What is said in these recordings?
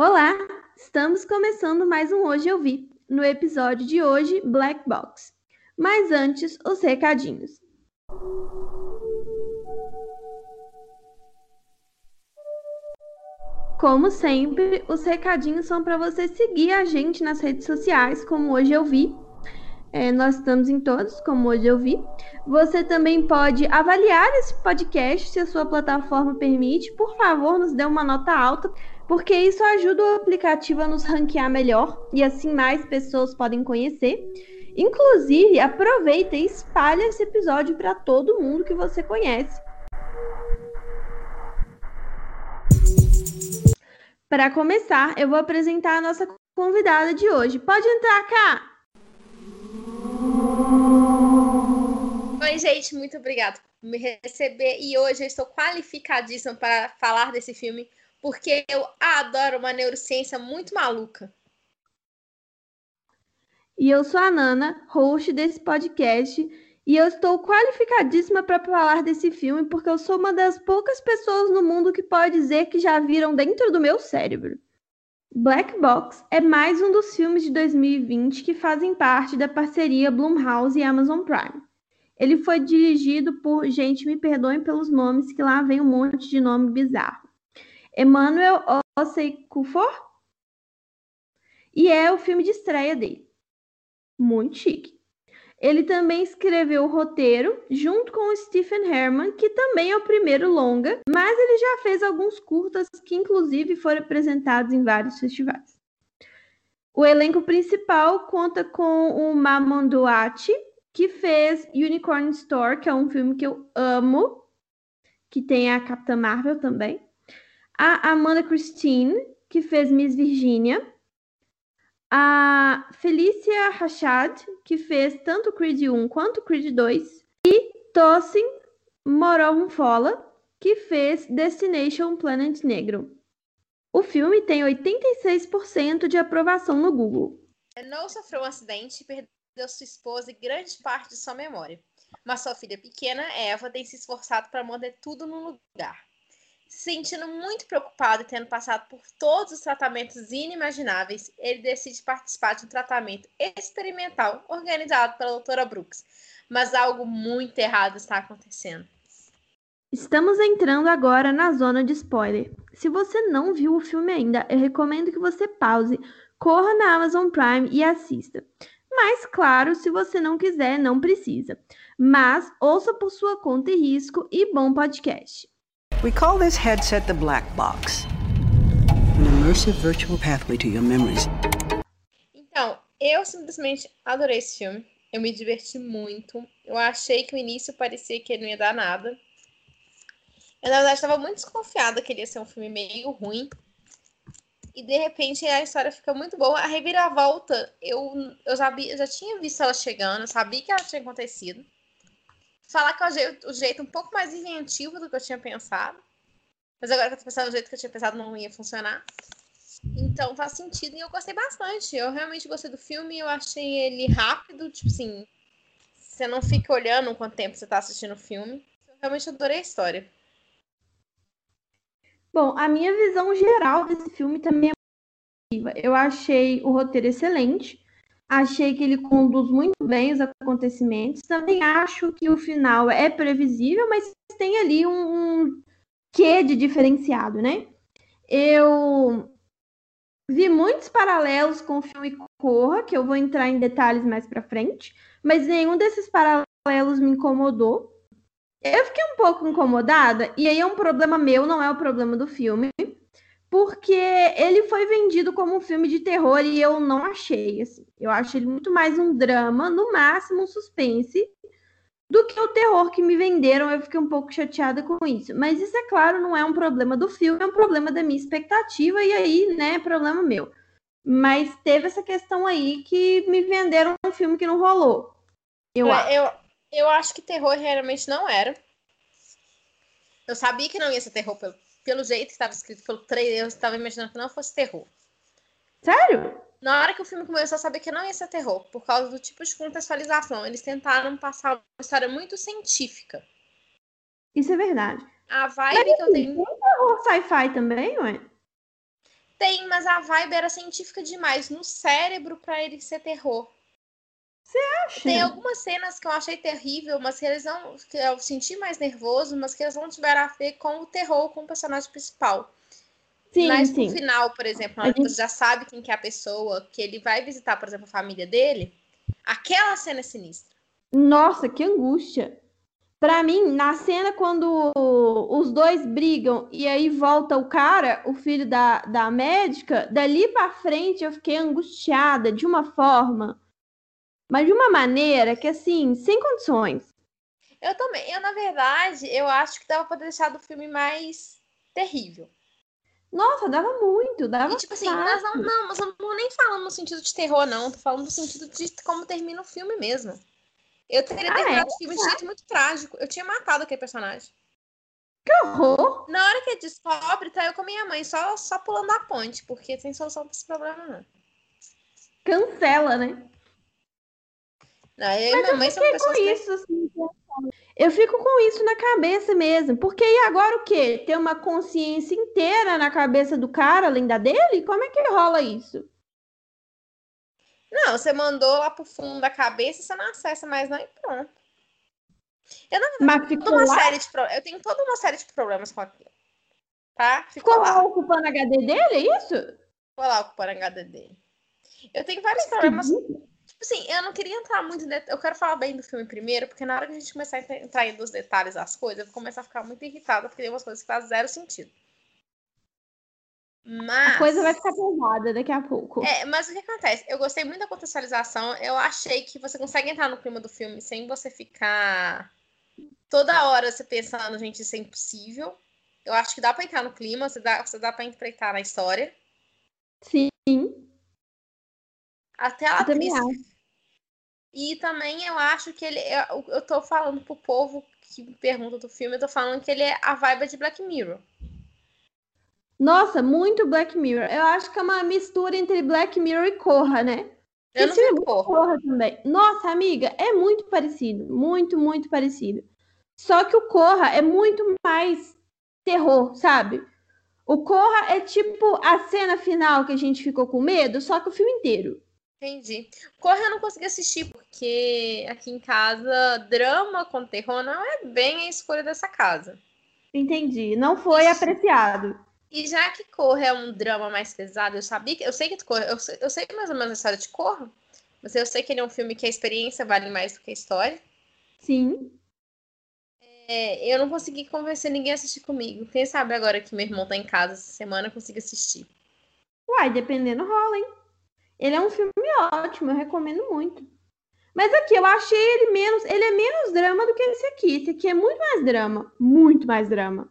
Olá, estamos começando mais um Hoje Eu Vi. No episódio de hoje, Black Box. Mas antes, os recadinhos. Como sempre, os recadinhos são para você seguir a gente nas redes sociais, como hoje eu vi. É, nós estamos em todos, como hoje eu vi. Você também pode avaliar esse podcast se a sua plataforma permite. Por favor, nos dê uma nota alta porque isso ajuda o aplicativo a nos ranquear melhor e assim mais pessoas podem conhecer. Inclusive, aproveita e espalhe esse episódio para todo mundo que você conhece. Para começar, eu vou apresentar a nossa convidada de hoje. Pode entrar cá! Oi, gente, muito obrigada por me receber e hoje eu estou qualificadíssima para falar desse filme porque eu adoro uma neurociência muito maluca. E eu sou a Nana, host desse podcast, e eu estou qualificadíssima para falar desse filme porque eu sou uma das poucas pessoas no mundo que pode dizer que já viram dentro do meu cérebro. Black Box é mais um dos filmes de 2020 que fazem parte da parceria Blumhouse e Amazon Prime. Ele foi dirigido por, gente, me perdoem pelos nomes, que lá vem um monte de nome bizarro. Emmanuel Osei-Kufor. E é o filme de estreia dele. Muito chique. Ele também escreveu o roteiro junto com o Stephen Herman, que também é o primeiro longa, mas ele já fez alguns curtas que inclusive foram apresentados em vários festivais. O elenco principal conta com o Maman Duati, que fez Unicorn Store, que é um filme que eu amo, que tem a Capitã Marvel também a Amanda Christine, que fez Miss Virginia, a Felícia Rachad, que fez tanto Creed 1 quanto Creed 2, e Tosin Moronfola, que fez Destination Planet Negro. O filme tem 86% de aprovação no Google. Não sofreu um acidente e perdeu sua esposa e grande parte de sua memória. Mas sua filha pequena, Eva, tem se esforçado para manter tudo no lugar se sentindo muito preocupado e tendo passado por todos os tratamentos inimagináveis, ele decide participar de um tratamento experimental organizado pela doutora Brooks. Mas algo muito errado está acontecendo. Estamos entrando agora na zona de spoiler. Se você não viu o filme ainda, eu recomendo que você pause, corra na Amazon Prime e assista. Mas, claro, se você não quiser, não precisa. Mas ouça por sua conta e risco e bom podcast. We call this headset the black box. An immersive virtual pathway to your memories. Então, eu simplesmente adorei esse filme. Eu me diverti muito. Eu achei que o início parecia que ele não ia dar nada. Eu, na verdade, estava muito desconfiada que ele ia ser um filme meio ruim. E, de repente, a história fica muito boa. A reviravolta, eu, eu, já, eu já tinha visto ela chegando, eu sabia que ela tinha acontecido falar que é o jeito, o jeito um pouco mais inventivo do que eu tinha pensado. Mas agora que eu tô pensando, o jeito que eu tinha pensado não ia funcionar. Então faz sentido e eu gostei bastante. Eu realmente gostei do filme, eu achei ele rápido, tipo assim. Você não fica olhando quanto tempo você tá assistindo o filme. Eu realmente adorei a história. Bom, a minha visão geral desse filme também é positiva. Eu achei o roteiro excelente. Achei que ele conduz muito bem os acontecimentos. Também acho que o final é previsível, mas tem ali um, um quê de diferenciado, né? Eu vi muitos paralelos com o filme Corra, que eu vou entrar em detalhes mais para frente, mas nenhum desses paralelos me incomodou. Eu fiquei um pouco incomodada, e aí é um problema meu, não é o problema do filme porque ele foi vendido como um filme de terror e eu não achei. Assim. Eu acho ele muito mais um drama, no máximo um suspense, do que o terror que me venderam. Eu fiquei um pouco chateada com isso. Mas isso, é claro, não é um problema do filme, é um problema da minha expectativa, e aí, né, é problema meu. Mas teve essa questão aí que me venderam um filme que não rolou. Eu, acho. eu, eu acho que terror realmente não era. Eu sabia que não ia ser terror pelo, pelo jeito que estava escrito pelo trailer, eu estava imaginando que não fosse terror. Sério? Na hora que o filme começou, eu sabia que não ia ser terror, por causa do tipo de contextualização. Eles tentaram passar uma história muito científica. Isso é verdade. A vibe Mas, que eu tenho. Tem terror sci-fi também, ué? Tem, mas a vibe era científica demais no cérebro para ele ser terror. Você acha? Tem algumas cenas que eu achei terrível, mas que eles não. que eu senti mais nervoso, mas que eles não tiveram a ver com o terror, com o personagem principal. Sim, mas sim. no final, por exemplo, na que gente- você já sabe quem que é a pessoa, que ele vai visitar, por exemplo, a família dele, aquela cena é sinistra. Nossa, que angústia. Pra mim, na cena quando os dois brigam e aí volta o cara, o filho da, da médica, dali pra frente eu fiquei angustiada de uma forma, mas de uma maneira que assim, sem condições. Eu também. Eu, na verdade, eu acho que dava pra ter deixado o filme mais terrível. Nossa, dava muito, dava E, tipo assim, nós não, não, mas eu não tô nem falando no sentido de terror, não. Tô falando no sentido de como termina o filme mesmo. Eu teria Ah, terminado é? o filme de jeito muito trágico. Eu tinha matado aquele personagem. Que horror! Na hora que ele descobre, tá eu com a minha mãe, só, só pulando a ponte, porque tem solução pra esse problema, não. Cancela, né? Não, eu e minha mãe são Com pessoas isso, assim, eu fico com isso na cabeça mesmo. Porque e agora o quê? Ter uma consciência inteira na cabeça do cara, além da dele? Como é que rola isso? Não, você mandou lá pro fundo da cabeça, você não acessa mais, não, e pronto. Mas ficou uma lá, série de pro- Eu tenho toda uma série de problemas com aquilo. Tá? Ficou ficou lá. lá ocupando a HD dele, é isso? Ficou lá ocupando a HD dele. Eu tenho vários problemas Tipo assim, eu não queria entrar muito em Eu quero falar bem do filme primeiro, porque na hora que a gente começar a ent- entrar dos detalhes das coisas, eu vou começar a ficar muito irritada, porque tem umas coisas que fazem zero sentido. Mas. A coisa vai ficar pesada daqui a pouco. É, mas o que acontece? Eu gostei muito da contextualização. Eu achei que você consegue entrar no clima do filme sem você ficar toda hora você pensando, gente, isso é impossível. Eu acho que dá pra entrar no clima, você dá, você dá pra interpretar na história. Sim, Até a eu atriz. E também eu acho que ele. Eu, eu tô falando pro povo que me pergunta do filme, eu tô falando que ele é a vibe de Black Mirror. Nossa, muito Black Mirror. Eu acho que é uma mistura entre Black Mirror e Corra, né? Eu não Esse filme porra. Corra também. Nossa, amiga, é muito parecido. Muito, muito parecido. Só que o Corra é muito mais terror, sabe? O Corra é tipo a cena final que a gente ficou com medo, só que o filme inteiro. Entendi. Corra eu não consegui assistir, porque aqui em casa, drama com terror não é bem a escolha dessa casa. Entendi. Não foi apreciado. E já que Corra é um drama mais pesado, eu sabia que. Eu sei que Corra, eu sei, eu sei mais ou menos a história de Corra, mas eu sei que ele é um filme que a experiência vale mais do que a história. Sim. É, eu não consegui convencer ninguém a assistir comigo. Quem sabe agora que meu irmão tá em casa essa semana eu consigo assistir. Uai, dependendo rola, hein? Ele é um filme ótimo, eu recomendo muito. Mas aqui, eu achei ele menos. Ele é menos drama do que esse aqui. Esse aqui é muito mais drama. Muito mais drama.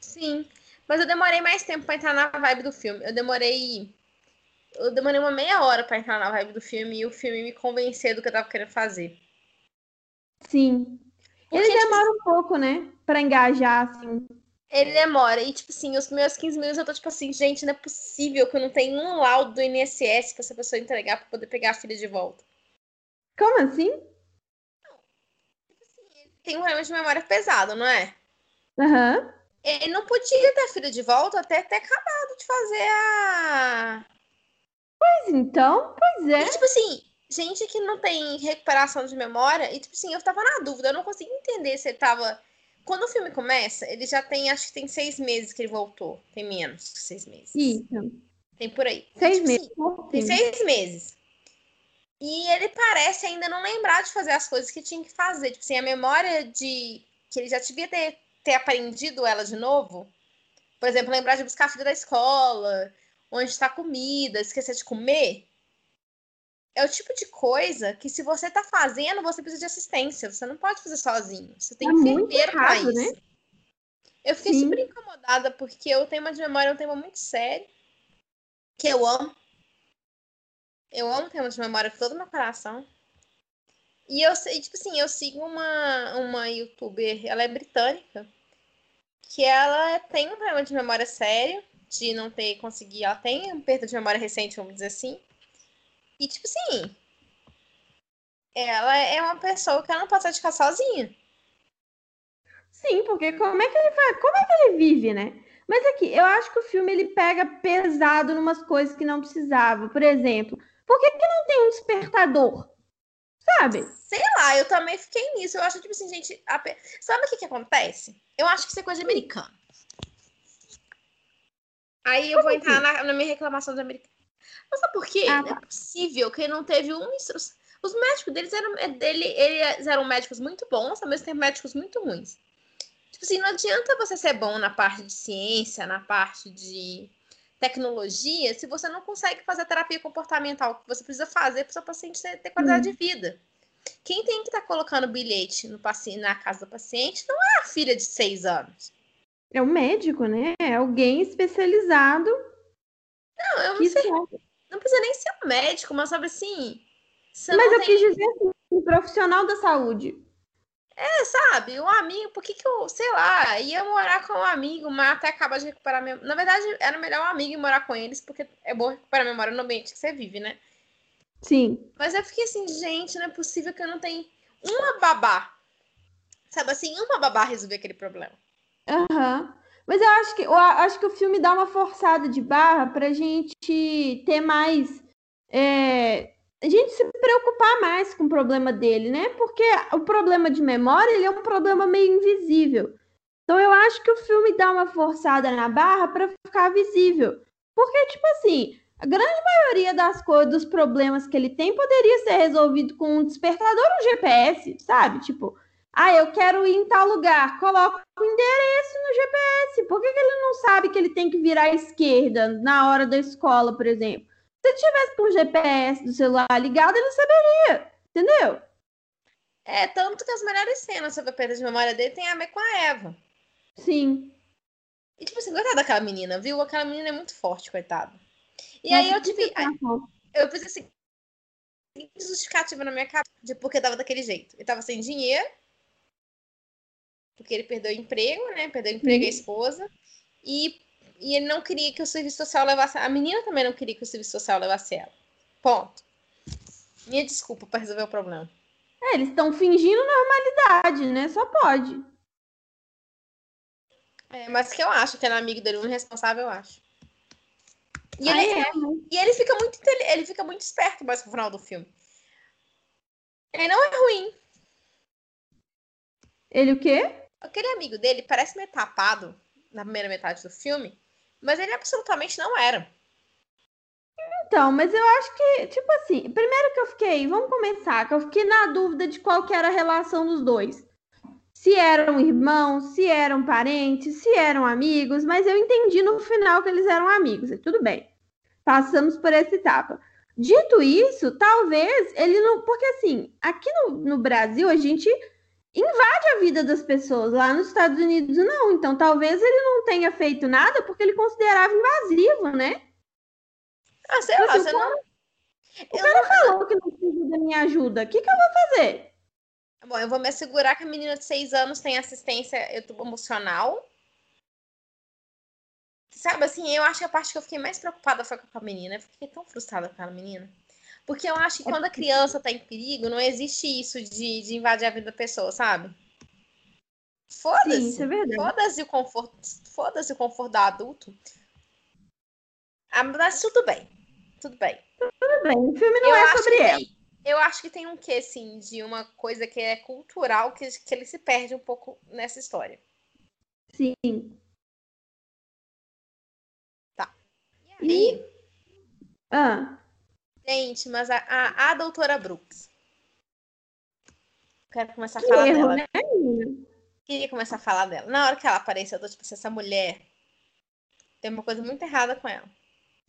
Sim, mas eu demorei mais tempo pra entrar na vibe do filme. Eu demorei. Eu demorei uma meia hora pra entrar na vibe do filme e o filme me convencer do que eu tava querendo fazer. Sim. Porque, Ele tipo, demora um pouco, né? Pra engajar, assim. Ele demora. E, tipo assim, os primeiros 15 minutos eu tô tipo assim, gente, não é possível que eu não tenha um laudo do INSS pra essa pessoa entregar pra poder pegar a filha de volta. Como assim? Tem um problema de memória pesado, não é? Aham. Ele não podia ter a filha de volta até ter acabado de fazer a. Mas então, pois é. E, tipo assim, gente que não tem recuperação de memória, e tipo assim, eu tava na dúvida, eu não consegui entender se ele tava. Quando o filme começa, ele já tem, acho que tem seis meses que ele voltou. Tem menos que seis meses. Isso. Tem por aí. Seis Tipo meses. assim, tem seis meses. E ele parece ainda não lembrar de fazer as coisas que tinha que fazer. Tipo assim, a memória de que ele já devia ter, ter aprendido ela de novo. Por exemplo, lembrar de buscar a filha da escola, onde está a comida, esquecer de comer. É o tipo de coisa que se você tá fazendo, você precisa de assistência. Você não pode fazer sozinho. Você tem É enfermeiro isso. né? Eu fiquei Sim. super incomodada porque o tema de memória é um tema muito sério. Que eu amo. Eu amo tema de memória com todo o meu coração. E eu sei, tipo assim, eu sigo uma, uma youtuber, ela é britânica, que ela tem um problema de memória sério, de não ter conseguido, ela tem um perda de memória recente, vamos dizer assim. E tipo assim, ela é uma pessoa que ela não pode casa sozinha. Sim, porque como é que ele faz? Como é que ele vive, né? Mas aqui, eu acho que o filme ele pega pesado em umas coisas que não precisava. Por exemplo, por que, que não tem um despertador? Sabe? Sei lá, eu também fiquei nisso. Eu acho, tipo assim, gente. A... Sabe o que, que acontece? Eu acho que isso é coisa de americano. Aí eu vou entrar na, na minha reclamação de americano. Mas sabe por quê? Ah, tá. Não é possível que não teve uma instrução. Os médicos deles eram, é dele, eles eram médicos muito bons, ao mesmo tempo médicos muito ruins. Tipo assim, não adianta você ser bom na parte de ciência, na parte de tecnologia, se você não consegue fazer a terapia comportamental que você precisa fazer para o seu paciente ter, ter qualidade hum. de vida. Quem tem que estar tá colocando bilhete no paciente, na casa do paciente não é a filha de seis anos. É o médico, né? É alguém especializado. Não, eu não sei. Não precisa nem ser um médico, mas sabe assim. Mas eu tem... quis dizer assim, um profissional da saúde. É, sabe, um amigo, por que que eu, sei lá, ia morar com um amigo, mas até acaba de recuperar minha... Na verdade, era melhor um amigo morar com eles, porque é bom recuperar a memória no ambiente que você vive, né? Sim. Mas eu fiquei assim, gente, não é possível que eu não tenha uma babá. Sabe assim, uma babá resolver aquele problema. Aham. Uhum. Mas eu acho que, eu acho que o filme dá uma forçada de barra pra gente ter mais. É, a gente se preocupar mais com o problema dele, né? Porque o problema de memória ele é um problema meio invisível. Então eu acho que o filme dá uma forçada na barra para ficar visível. Porque, tipo assim, a grande maioria das coisas, dos problemas que ele tem, poderia ser resolvido com um despertador ou um GPS, sabe? Tipo, ah, eu quero ir em tal lugar, coloca o endereço no GPS. Por que, que ele não sabe que ele tem que virar à esquerda na hora da escola, por exemplo? Se ele tivesse com o GPS do celular ligado, ele saberia, entendeu? É, tanto que as melhores cenas sobre a perda de memória dele tem a ver com a Eva. Sim. E tipo assim, coitada daquela menina, viu? Aquela menina é muito forte, coitada. E aí eu tive. Eu fiz assim. Justificativa na minha cabeça de porque tava daquele jeito. Ele tava sem dinheiro. Porque ele perdeu o emprego, né? Perdeu o emprego uhum. a esposa. E e ele não queria que o serviço social levasse. A menina também não queria que o serviço social levasse ela. Ponto. Minha desculpa para resolver o problema. É, eles estão fingindo normalidade, né? Só pode. É, mas que eu acho que era amigo dele, um responsável, eu acho. E, ah, ele, é. e ele fica muito ele fica muito esperto mais pro final do filme. Ele não é ruim. Ele o quê? Aquele amigo dele parece meio tapado na primeira metade do filme, mas ele absolutamente não era. Então, mas eu acho que, tipo assim, primeiro que eu fiquei, vamos começar, que eu fiquei na dúvida de qual que era a relação dos dois. Se eram irmãos, se eram parentes, se eram amigos, mas eu entendi no final que eles eram amigos, e tudo bem. Passamos por essa etapa. Dito isso, talvez ele não. Porque assim, aqui no, no Brasil a gente invade a vida das pessoas. Lá nos Estados Unidos, não. Então, talvez ele não tenha feito nada porque ele considerava invasivo, né? Ah, sei lá, você não... O eu cara não... falou que não precisa da minha ajuda. O que, que eu vou fazer? Bom, eu vou me assegurar que a menina de seis anos tem assistência emocional. Sabe, assim, eu acho que a parte que eu fiquei mais preocupada foi com a menina. Eu fiquei tão frustrada com aquela menina. Porque eu acho que quando a criança tá em perigo, não existe isso de, de invadir a vida da pessoa, sabe? Foda-se. É foda-se o conforto. Foda-se o conforto da adulto. Ah, mas tudo bem. Tudo bem. Tudo bem. O filme não eu é sobre ela. Tem, eu acho que tem um quê, assim, de uma coisa que é cultural que, que ele se perde um pouco nessa história. Sim. Tá. E aí? E... Ah. Gente, mas a, a, a doutora Brooks. Quero começar a falar dela. Né? Queria começar a falar dela. Na hora que ela apareceu, eu tô tipo assim, essa mulher tem uma coisa muito errada com ela.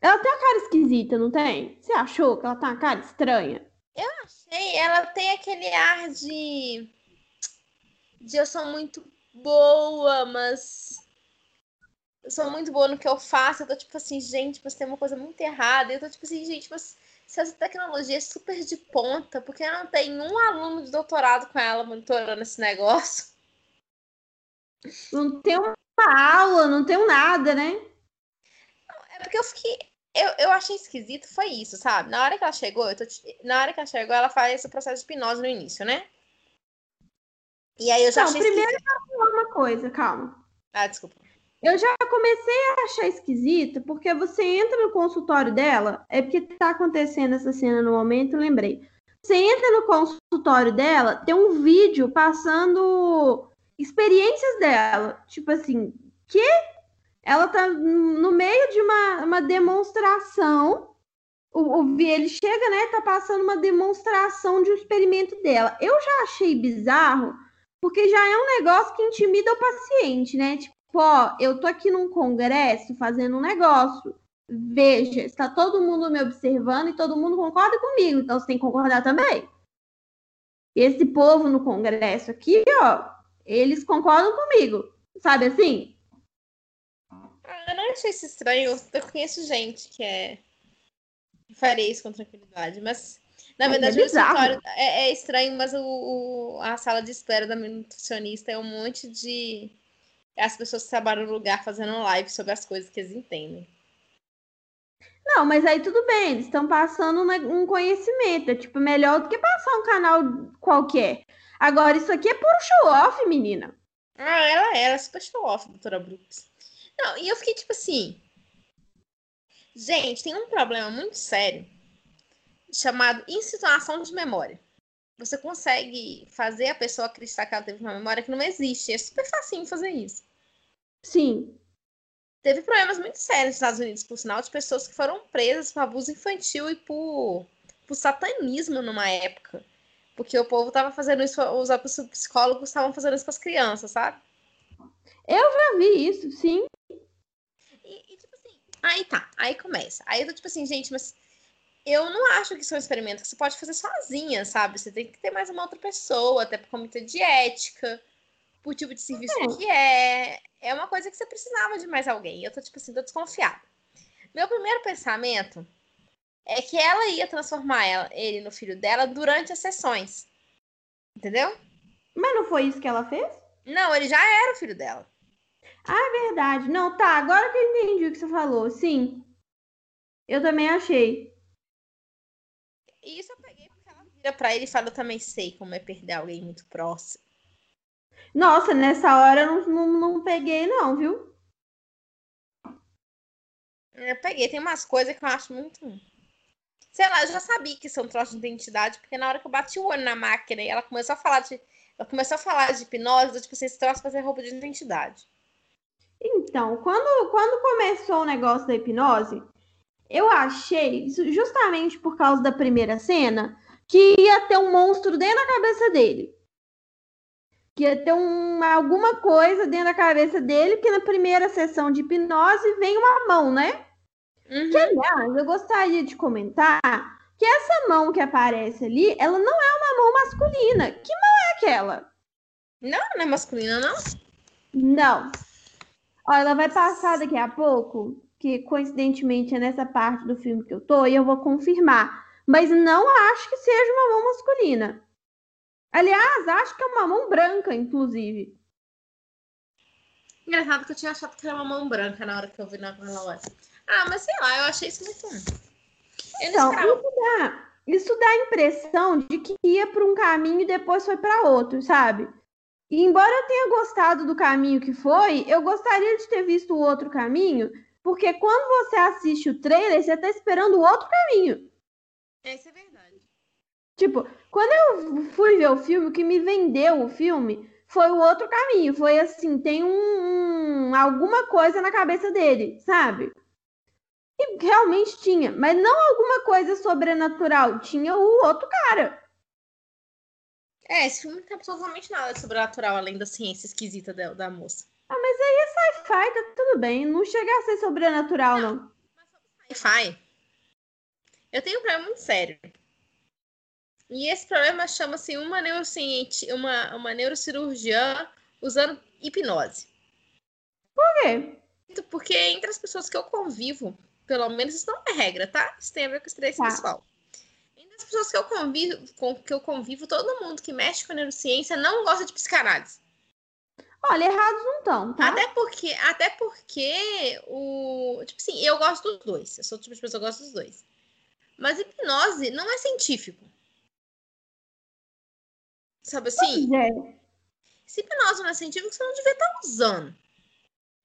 Ela tem uma cara esquisita, não tem? Você achou que ela tem uma cara estranha? Eu achei. Ela tem aquele ar de. de eu sou muito boa, mas. Eu sou muito boa no que eu faço. Eu tô tipo assim, gente, você tem uma coisa muito errada. Eu tô tipo assim, gente, mas se essa tecnologia é super de ponta, porque não tem um aluno de doutorado com ela monitorando esse negócio? Não tem uma aula, não tem nada, né? É porque eu fiquei. Eu, eu achei esquisito, foi isso, sabe? Na hora que ela chegou, tô, na hora que ela chegou, ela faz esse processo de hipnose no início, né? E aí eu já não, achei primeiro esquisito. eu falar uma coisa, calma. Ah, desculpa. Eu já comecei a achar esquisito, porque você entra no consultório dela, é porque tá acontecendo essa cena no momento, lembrei. Você entra no consultório dela, tem um vídeo passando experiências dela. Tipo assim, que ela tá no meio de uma, uma demonstração. O, o ele chega, né? Tá passando uma demonstração de um experimento dela. Eu já achei bizarro, porque já é um negócio que intimida o paciente, né? Tipo, ó, eu tô aqui num congresso fazendo um negócio. Veja, está todo mundo me observando e todo mundo concorda comigo, então você tem que concordar também. Esse povo no congresso aqui, ó, eles concordam comigo, sabe assim? Ah, eu não achei isso estranho. Eu conheço gente que é faria isso com tranquilidade, mas na é verdade escritório é, é estranho, mas o, o- a sala de espera da nutricionista é um monte de as pessoas que trabalham no lugar fazendo live sobre as coisas que eles entendem. Não, mas aí tudo bem, eles estão passando um conhecimento, é tipo melhor do que passar um canal qualquer. Agora, isso aqui é puro show-off, menina. Ah, ela era super show off, doutora Brooks. Não, e eu fiquei tipo assim. Gente, tem um problema muito sério chamado instituição de memória. Você consegue fazer a pessoa acreditar que ela teve uma memória que não existe. É super facinho fazer isso. Sim. Teve problemas muito sérios nos Estados Unidos, por sinal, de pessoas que foram presas por abuso infantil e por, por satanismo numa época. Porque o povo tava fazendo isso, os psicólogos estavam fazendo isso com as crianças, sabe? Já vi isso, sim. E, e, tipo assim, aí tá, aí começa. Aí eu tô tipo assim, gente, mas eu não acho que isso é um experimento que você pode fazer sozinha, sabe? Você tem que ter mais uma outra pessoa, até pro comitê de ética, pro tipo de serviço É. que é. É uma coisa que você precisava de mais alguém. Eu tô, tipo assim, tô desconfiada. Meu primeiro pensamento é que ela ia transformar ela- ele no filho dela durante as sessões. Entendeu? Mas não foi isso que ela fez? Não, ele já era o filho dela. É verdade. Não, tá, agora que eu entendi o que você falou. Sim. Eu também achei. E isso eu peguei porque ela vira pra ele e fala: Eu também sei como é perder alguém muito próximo. Nossa, nessa hora eu não, não, não peguei, não, viu? Eu peguei, tem umas coisas que eu acho muito. Sei lá, eu já sabia que isso é um troço de identidade, porque na hora que eu bati o olho na máquina e ela começou a falar de. Ela começou a falar de hipnose, eu, tipo assim, esse troço fazer roupa de identidade. Então, quando, quando começou o negócio da hipnose, eu achei, justamente por causa da primeira cena, que ia ter um monstro dentro da cabeça dele. Que ia ter um, alguma coisa dentro da cabeça dele, porque na primeira sessão de hipnose vem uma mão, né? Uhum. Que, aliás, eu gostaria de comentar que essa mão que aparece ali, ela não é uma mão masculina. Que mão é aquela? Não, não é masculina, não? Não. Ó, ela vai passar daqui a pouco, que coincidentemente é nessa parte do filme que eu tô, e eu vou confirmar. Mas não acho que seja uma mão masculina. Aliás, acho que é uma mão branca, inclusive. Engraçado que eu tinha achado que era uma mão branca na hora que eu vi naquela hora. Ah, mas sei lá, eu achei isso muito. Eu não Então, esperava. isso dá, isso dá a impressão de que ia para um caminho e depois foi para outro, sabe? E embora eu tenha gostado do caminho que foi, eu gostaria de ter visto o outro caminho, porque quando você assiste o trailer, você tá esperando o outro caminho. Essa é verdade. Tipo, quando eu fui ver o filme, o que me vendeu o filme foi o outro caminho. Foi assim, tem um, um- alguma coisa na cabeça dele, sabe? E realmente tinha, mas não alguma coisa sobrenatural. Tinha o outro cara. É, esse filme não tem absolutamente nada sobrenatural além da ciência esquisita da, da moça. Sci-fi, tá tudo bem. Não chega a ser sobrenatural, não. Sci-fi. Eu tenho um problema muito sério. E esse problema chama-se uma, neurocienti... uma, uma neurocirurgiã usando hipnose. Por quê? Porque entre as pessoas que eu convivo, pelo menos isso não é regra, tá? Isso tem a ver com experiência Tá. pessoal. Entre as pessoas que eu convivo, com que eu convivo, todo mundo que mexe com neurociência não gosta de psicanálise. Olha, errados não estão, tá? Até porque, até porque o. Tipo assim, eu gosto dos dois. Eu sou o tipo de pessoa que gosta dos dois. Mas hipnose não é científico. Sabe assim? Pois é. Se hipnose não é científico, você não devia estar usando.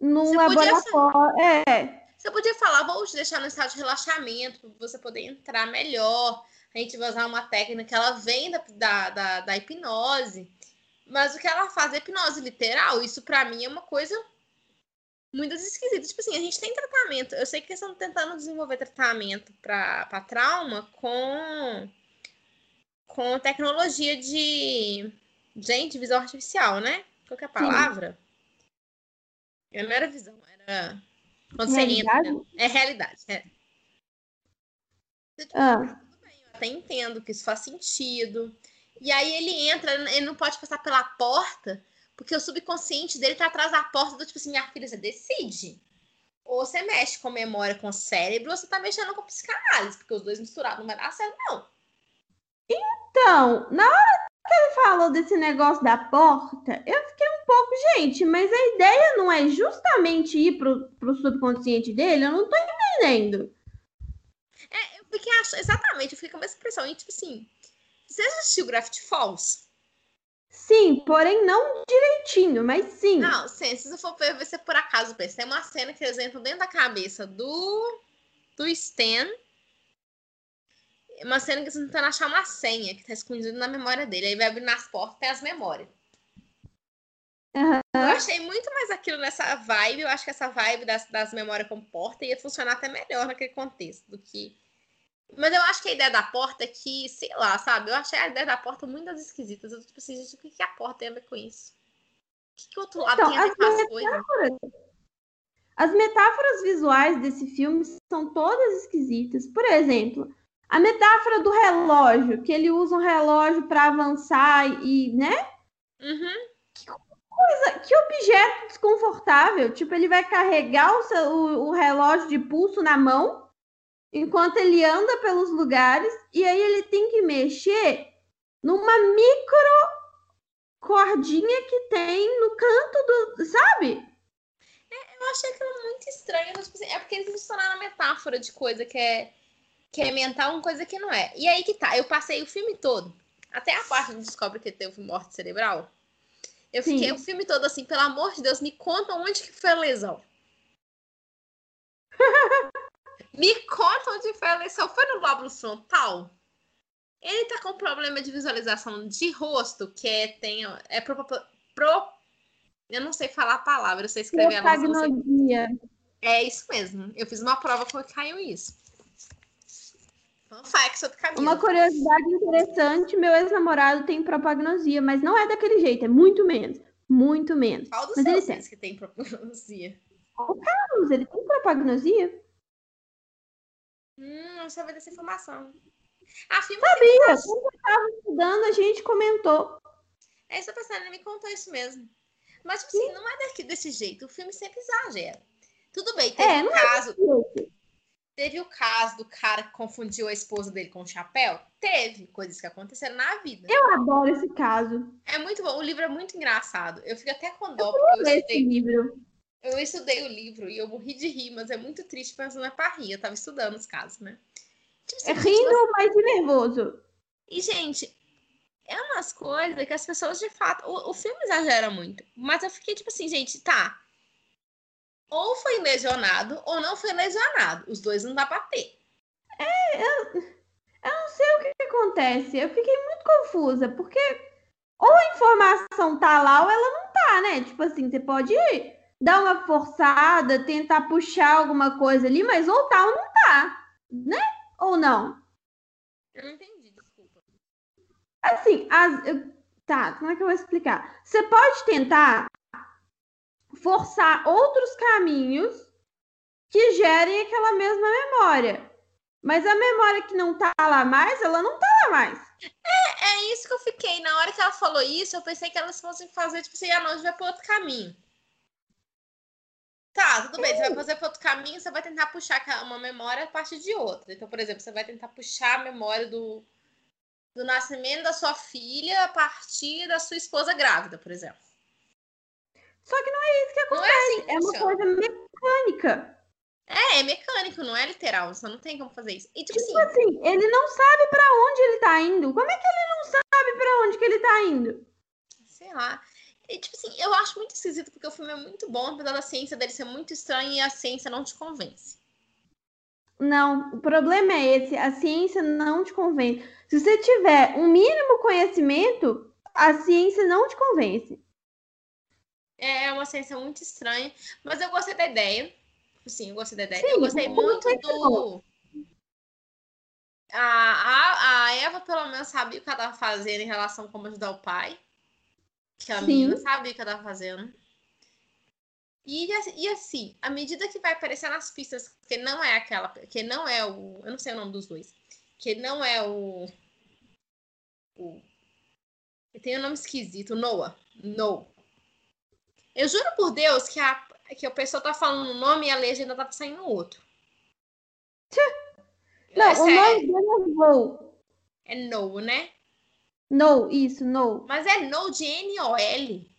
num Você podia laboratório. É. Você podia falar, vou te deixar no estado de relaxamento, para você poder entrar melhor. A gente vai usar uma técnica que ela vem da, da, da, da hipnose. Mas o que ela faz é hipnose literal. Isso para mim é uma coisa muito esquisita. Tipo assim, a gente tem tratamento. Eu sei que eles estão tentando desenvolver tratamento para trauma com com tecnologia de gente, visão artificial, né? Qual que é a palavra? Sim. Não era visão, era quando realidade? você entra. É realidade, é. Ah. Tudo bem, eu até entendo que isso faz sentido. E aí ele entra, ele não pode passar pela porta, porque o subconsciente dele tá atrás da porta do tipo assim, minha filha, você decide. Ou você mexe com memória, com o cérebro, ou você tá mexendo com psicanálise, porque os dois misturados não vai dar certo, não. Então, na hora que ele falou desse negócio da porta, eu fiquei um pouco, gente, mas a ideia não é justamente ir pro, pro subconsciente dele? Eu não tô entendendo. É, eu fiquei achando, exatamente, eu fiquei com essa impressão. E, tipo assim, você assistiu Graffiti Falls? Sim, porém não direitinho, mas sim. Não, sim, se você for ver, você por acaso pensa. Tem uma cena que eles entram dentro da cabeça do, do Stan. Uma cena que eles tentando achar uma senha que tá escondida na memória dele. Aí vai abrir nas portas tem as memórias. Uhum. Eu achei muito mais aquilo nessa vibe. Eu acho que essa vibe das, das memórias com porta ia funcionar até melhor naquele contexto do que mas eu acho que a ideia da porta é que, sei lá, sabe? Eu achei a ideia da porta muito das esquisitas. Eu, tipo assim, gente, o que, que a porta tem a ver com isso? O que, que o outro lado então, tem a ver com as coisas? As metáforas visuais desse filme são todas esquisitas. Por exemplo, a metáfora do relógio, que ele usa um relógio para avançar e, né? Uhum. Que coisa, que objeto desconfortável. Tipo, ele vai carregar o, seu, o, o relógio de pulso na mão enquanto ele anda pelos lugares e aí ele tem que mexer numa micro cordinha que tem no canto do, sabe? É, eu achei aquilo muito estranho, tipo assim, é porque eles misturam metáfora de coisa que é que é mental, uma coisa que não é. E aí que tá, eu passei o filme todo, até a parte onde descobre que teve morte cerebral. Eu fiquei Sim. o filme todo assim, pelo amor de Deus, me conta onde que foi a lesão. Me conta onde foi a lesão. Foi no lóbulo frontal? Ele tá com problema de visualização de rosto, que é, tem, é pro, pro, eu não sei falar a palavra, eu sei escrever a nossa. É isso mesmo. Eu fiz uma prova que caiu isso. Uma curiosidade interessante, meu ex-namorado tem propagnosia, mas não é daquele jeito, é muito menos. Muito menos. Qual dos mas seus ele tem. que tem propagnosia? O Carlos, ele tem propagnosia. Hum, não sabia dessa informação. A Sabia, quando eu estava estudando, a gente comentou. É, isso pensando, ele me contou isso mesmo. Mas, tipo assim, não é daqui, desse jeito. O filme sempre exagera. Tudo bem, teve é, um é caso. É teve o caso do cara que confundiu a esposa dele com o chapéu? Teve coisas que aconteceram na vida. Eu adoro esse caso. É muito bom. O livro é muito engraçado. Eu fico até com dó, eu porque eu estudei. Esse livro. Eu estudei o livro e eu morri de rir, mas é muito triste, é pra rir. Eu tava estudando os casos, né? Tipo, assim, é rindo, mas... mas de nervoso. E, gente, é umas coisas que as pessoas de fato. O, o filme exagera muito. Mas eu fiquei tipo assim, gente, tá. Ou foi lesionado ou não foi lesionado. Os dois não dá pra ter. É, eu, eu não sei o que, que acontece. Eu fiquei muito confusa, porque ou a informação tá lá ou ela não tá, né? Tipo assim, você pode dar uma forçada, tentar puxar alguma coisa ali, mas ou tá ou não tá, né? Ou não? Eu não entendi, desculpa. Assim, as, eu, tá, como é que eu vou explicar? Você pode tentar forçar outros caminhos que gerem aquela mesma memória. Mas a memória que não tá lá mais, ela não tá lá mais. É, é isso que eu fiquei. Na hora que ela falou isso, eu pensei que elas fossem fazer, tipo assim, a ah, gente vai para outro caminho. Tá, tudo bem. Você vai fazer para outro caminho, você vai tentar puxar uma memória a partir de outra. Então, por exemplo, você vai tentar puxar a memória do, do nascimento da sua filha a partir da sua esposa grávida, por exemplo. Só que não é isso que acontece. Não é, assim que é uma coisa mecânica. É, é mecânico, não é literal. Você não tem como fazer isso. E, tipo, tipo assim, assim, ele não sabe para onde ele tá indo. Como é que ele não sabe para onde que ele tá indo? Sei lá. E, tipo assim, eu acho muito esquisito porque o filme é muito bom, apesar da ciência dele ser muito estranha e a ciência não te convence. Não, o problema é esse, a ciência não te convence. Se você tiver um mínimo conhecimento, a ciência não te convence. É uma ciência muito estranha, mas eu gostei da ideia. Sim, eu gostei da ideia. Sim, eu gostei muito do. A, a, a Eva, pelo menos, sabia o que ela estava fazendo em relação a como ajudar o pai. Que a Sim. menina sabia o que ela estava fazendo. E, e assim, à medida que vai aparecer nas pistas, que não é aquela, que não é o, eu não sei o nome dos dois, que não é o, o tem um nome esquisito, Noah, No. Eu juro por Deus que a, que a pessoa tá falando um nome e a legenda tá saindo outro. Não, Essa o nome é... dele é No. É No, né? No, isso, No. Mas é No de N-O-L.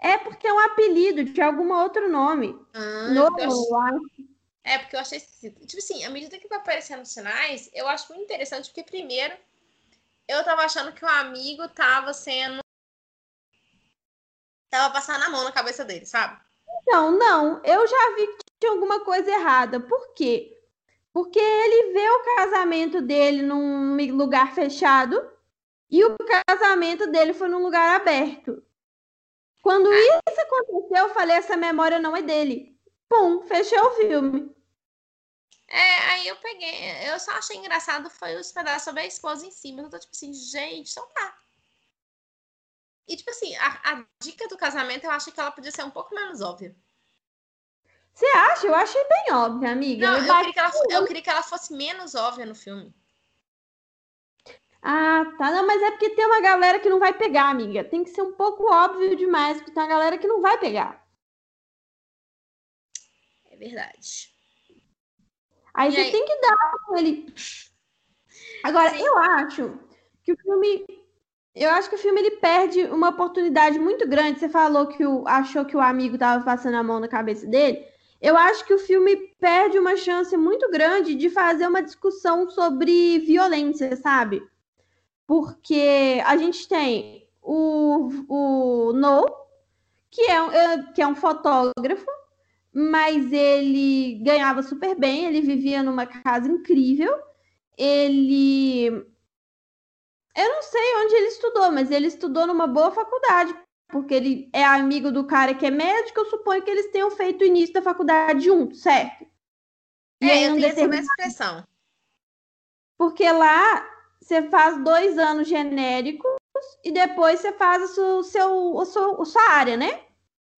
É porque é um apelido de algum outro nome. Ah, no, eu acho... É, porque eu achei esquisito. Tipo assim, à medida que vai aparecendo os sinais, eu acho muito interessante, porque primeiro eu tava achando que o amigo tava sendo. Tava passando a mão na cabeça dele, sabe? Não, não. Eu já vi que tinha alguma coisa errada. Por quê? Porque ele vê o casamento dele num lugar fechado e o casamento dele foi num lugar aberto. Quando isso aconteceu, eu falei: essa memória não é dele. Pum, fechei o filme. É, aí eu peguei. Eu só achei engraçado foi os pedaços sobre a esposa em cima. Eu tô tipo assim, gente, então tá. E tipo assim, a, a dica do casamento eu acho que ela podia ser um pouco menos óbvia. Você acha? Eu achei bem óbvia, amiga. Não, eu, eu, queria que ela, eu queria que ela fosse menos óbvia no filme. Ah, tá. Não, mas é porque tem uma galera que não vai pegar, amiga. Tem que ser um pouco óbvio demais, porque tem uma galera que não vai pegar. É verdade. Aí e você aí? tem que dar ele. Agora, Sim. eu acho que o filme. Eu acho que o filme ele perde uma oportunidade muito grande. Você falou que o, achou que o amigo estava passando a mão na cabeça dele. Eu acho que o filme perde uma chance muito grande de fazer uma discussão sobre violência, sabe? porque a gente tem o, o No, que é, é, que é um fotógrafo, mas ele ganhava super bem, ele vivia numa casa incrível, ele. Eu não sei onde ele estudou, mas ele estudou numa boa faculdade, porque ele é amigo do cara que é médico, eu suponho que eles tenham feito o início da faculdade juntos, certo? E é, eu tenho essa mesma expressão. Porque lá você faz dois anos genéricos e depois você faz o seu, o seu, a sua área, né?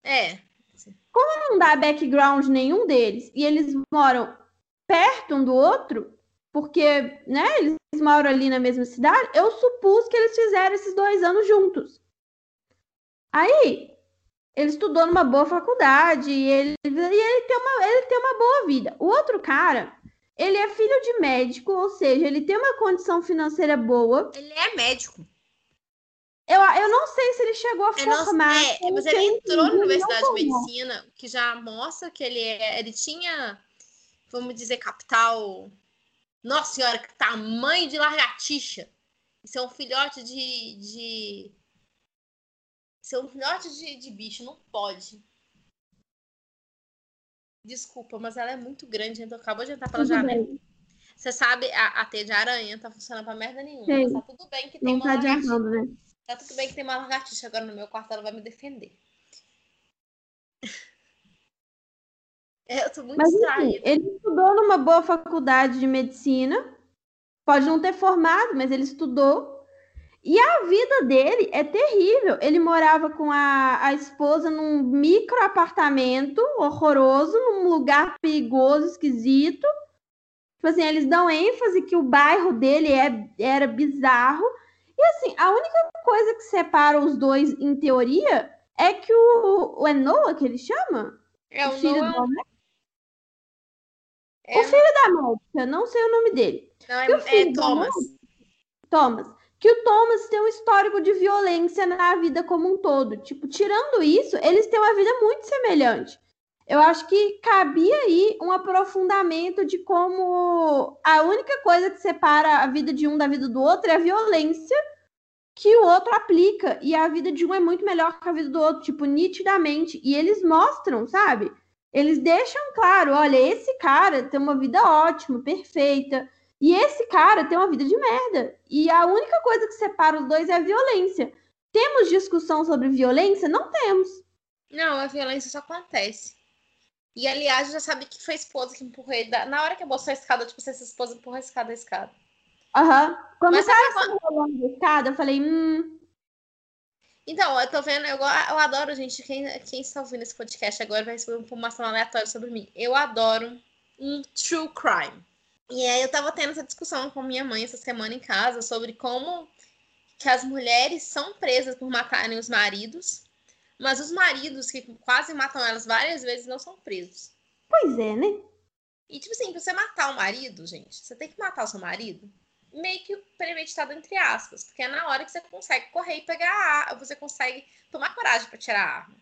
É. Como não dá background nenhum deles e eles moram perto um do outro, porque né, eles moram ali na mesma cidade, eu supus que eles fizeram esses dois anos juntos. Aí, ele estudou numa boa faculdade e ele, e ele, tem, uma, ele tem uma boa vida. O outro cara, ele é filho de médico, ou seja, ele tem uma condição financeira boa. Ele é médico. Eu, eu não sei se ele chegou a formar. é, mas ele entrou na Universidade de Medicina, que já mostra que ele é, ele tinha, vamos dizer, capital. Nossa senhora, que tamanho de largatixa. Isso é um filhote de. de... Isso é um filhote de, de bicho, não pode. Desculpa, mas ela é muito grande, então acabou de entrar pela tudo janela. Bem. Você sabe, a, a teia de aranha tá funcionando pra merda nenhuma. Sim. Tá tudo bem que tem Não uma tá lagartixa. Né? Tá tudo bem que tem uma lagartixa agora no meu quarto, ela vai me defender. É, eu tô muito Mas, Enfim, ele estudou numa boa faculdade de medicina. Pode não ter formado, mas ele estudou. E a vida dele é terrível. Ele morava com a, a esposa num micro apartamento horroroso, num lugar perigoso, esquisito. Tipo assim, eles dão ênfase que o bairro dele é, era bizarro. E assim, a única coisa que separa os dois, em teoria, é que o, o Noah que ele chama? É o, o filho Noah... do é... O filho da médica, não sei o nome dele. Não, é, é Thomas. Thomas que o Thomas tem um histórico de violência na vida como um todo. Tipo, tirando isso, eles têm uma vida muito semelhante. Eu acho que cabia aí um aprofundamento de como a única coisa que separa a vida de um da vida do outro é a violência que o outro aplica. E a vida de um é muito melhor que a vida do outro, tipo, nitidamente. E eles mostram, sabe? Eles deixam claro: olha, esse cara tem uma vida ótima, perfeita. E esse cara tem uma vida de merda. E a única coisa que separa os dois é a violência. Temos discussão sobre violência? Não temos. Não, a violência só acontece. E aliás, já sabe que foi a esposa que empurrou ele. Da... Na hora que abaixou a escada, tipo, se essa esposa empurrou a escada, a escada. Aham. Uhum. Quando Mas o cara sabe estava rolando a escada, eu falei, hum. Então, eu tô vendo, eu, eu adoro, gente, quem, quem está ouvindo esse podcast agora vai receber uma informação aleatória sobre mim. Eu adoro um true crime. E aí eu tava tendo essa discussão com minha mãe essa semana em casa sobre como que as mulheres são presas por matarem os maridos, mas os maridos que quase matam elas várias vezes não são presos. Pois é, né? E tipo assim, pra você matar o marido, gente, você tem que matar o seu marido meio que premeditado entre aspas, porque é na hora que você consegue correr e pegar a arma, você consegue tomar coragem para tirar a arma.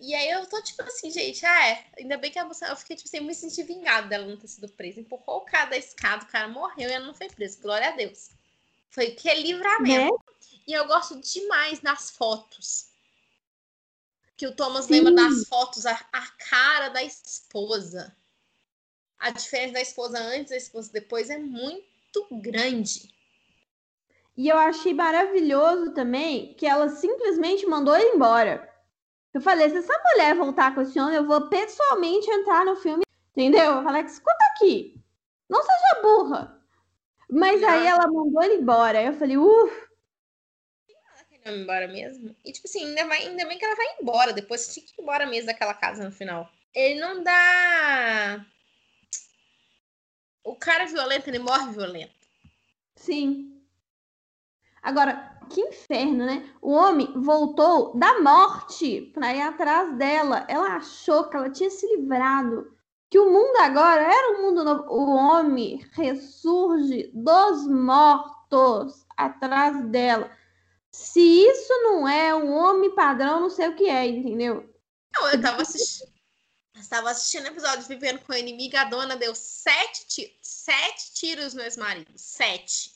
E aí eu tô tipo assim, gente, ah, é, ainda bem que a moça, eu fiquei tipo assim, me senti vingada dela não ter sido presa. Empurrou o cara da escada, o cara morreu e ela não foi presa. Glória a Deus. Foi que livramento. Né? E eu gosto demais das fotos. Que o Thomas Sim. lembra das fotos, a, a cara da esposa a diferença da esposa antes da esposa depois é muito grande. E eu achei maravilhoso também que ela simplesmente mandou ele embora. Eu falei, se essa mulher voltar com esse homem, eu vou pessoalmente entrar no filme, entendeu? Eu falei, escuta aqui, não seja burra. Mas não. aí ela mandou ele embora. Eu falei, uff. Ela embora mesmo. E tipo assim, ainda, vai, ainda bem que ela vai embora. Depois tinha que ir embora mesmo daquela casa no final. Ele não dá o cara violento, ele morre violento. Sim. Agora, que inferno, né? O homem voltou da morte para ir atrás dela. Ela achou que ela tinha se livrado. Que o mundo agora era um mundo novo. O homem ressurge dos mortos atrás dela. Se isso não é um homem padrão, não sei o que é, entendeu? Não, eu tava assistindo. Estava assistindo o episódio Vivendo com a Inimiga, a dona deu sete, tiros, sete tiros no ex-marido. Sete.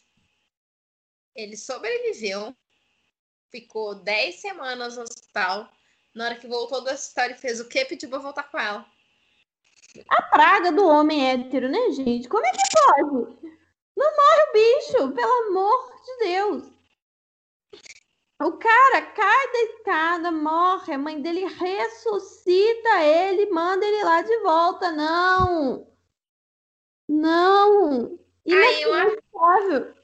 Ele sobreviveu, ficou dez semanas no hospital. Na hora que voltou do hospital, ele fez o quê? Pediu pra voltar com ela. A praga do homem hétero, né, gente? Como é que pode? Não morre o bicho, pelo amor de Deus. O cara cai da escada, morre, a mãe dele ressuscita ele, manda ele lá de volta. Não! Não! Aí eu, eu, eu,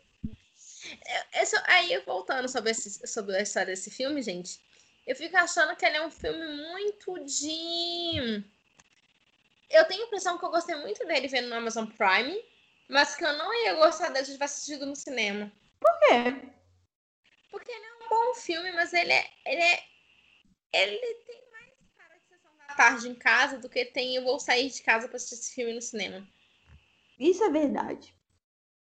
aí voltando sobre, esse, sobre a história desse filme, gente, eu fico achando que ele é um filme muito de. Eu tenho a impressão que eu gostei muito dele vendo no Amazon Prime, mas que eu não ia gostar dele se eu tivesse assistido no cinema. Por quê? Porque ele é bom filme, mas ele é, ele é. Ele tem mais cara de sessão da tarde em casa do que tem eu vou sair de casa para assistir esse filme no cinema. Isso é verdade.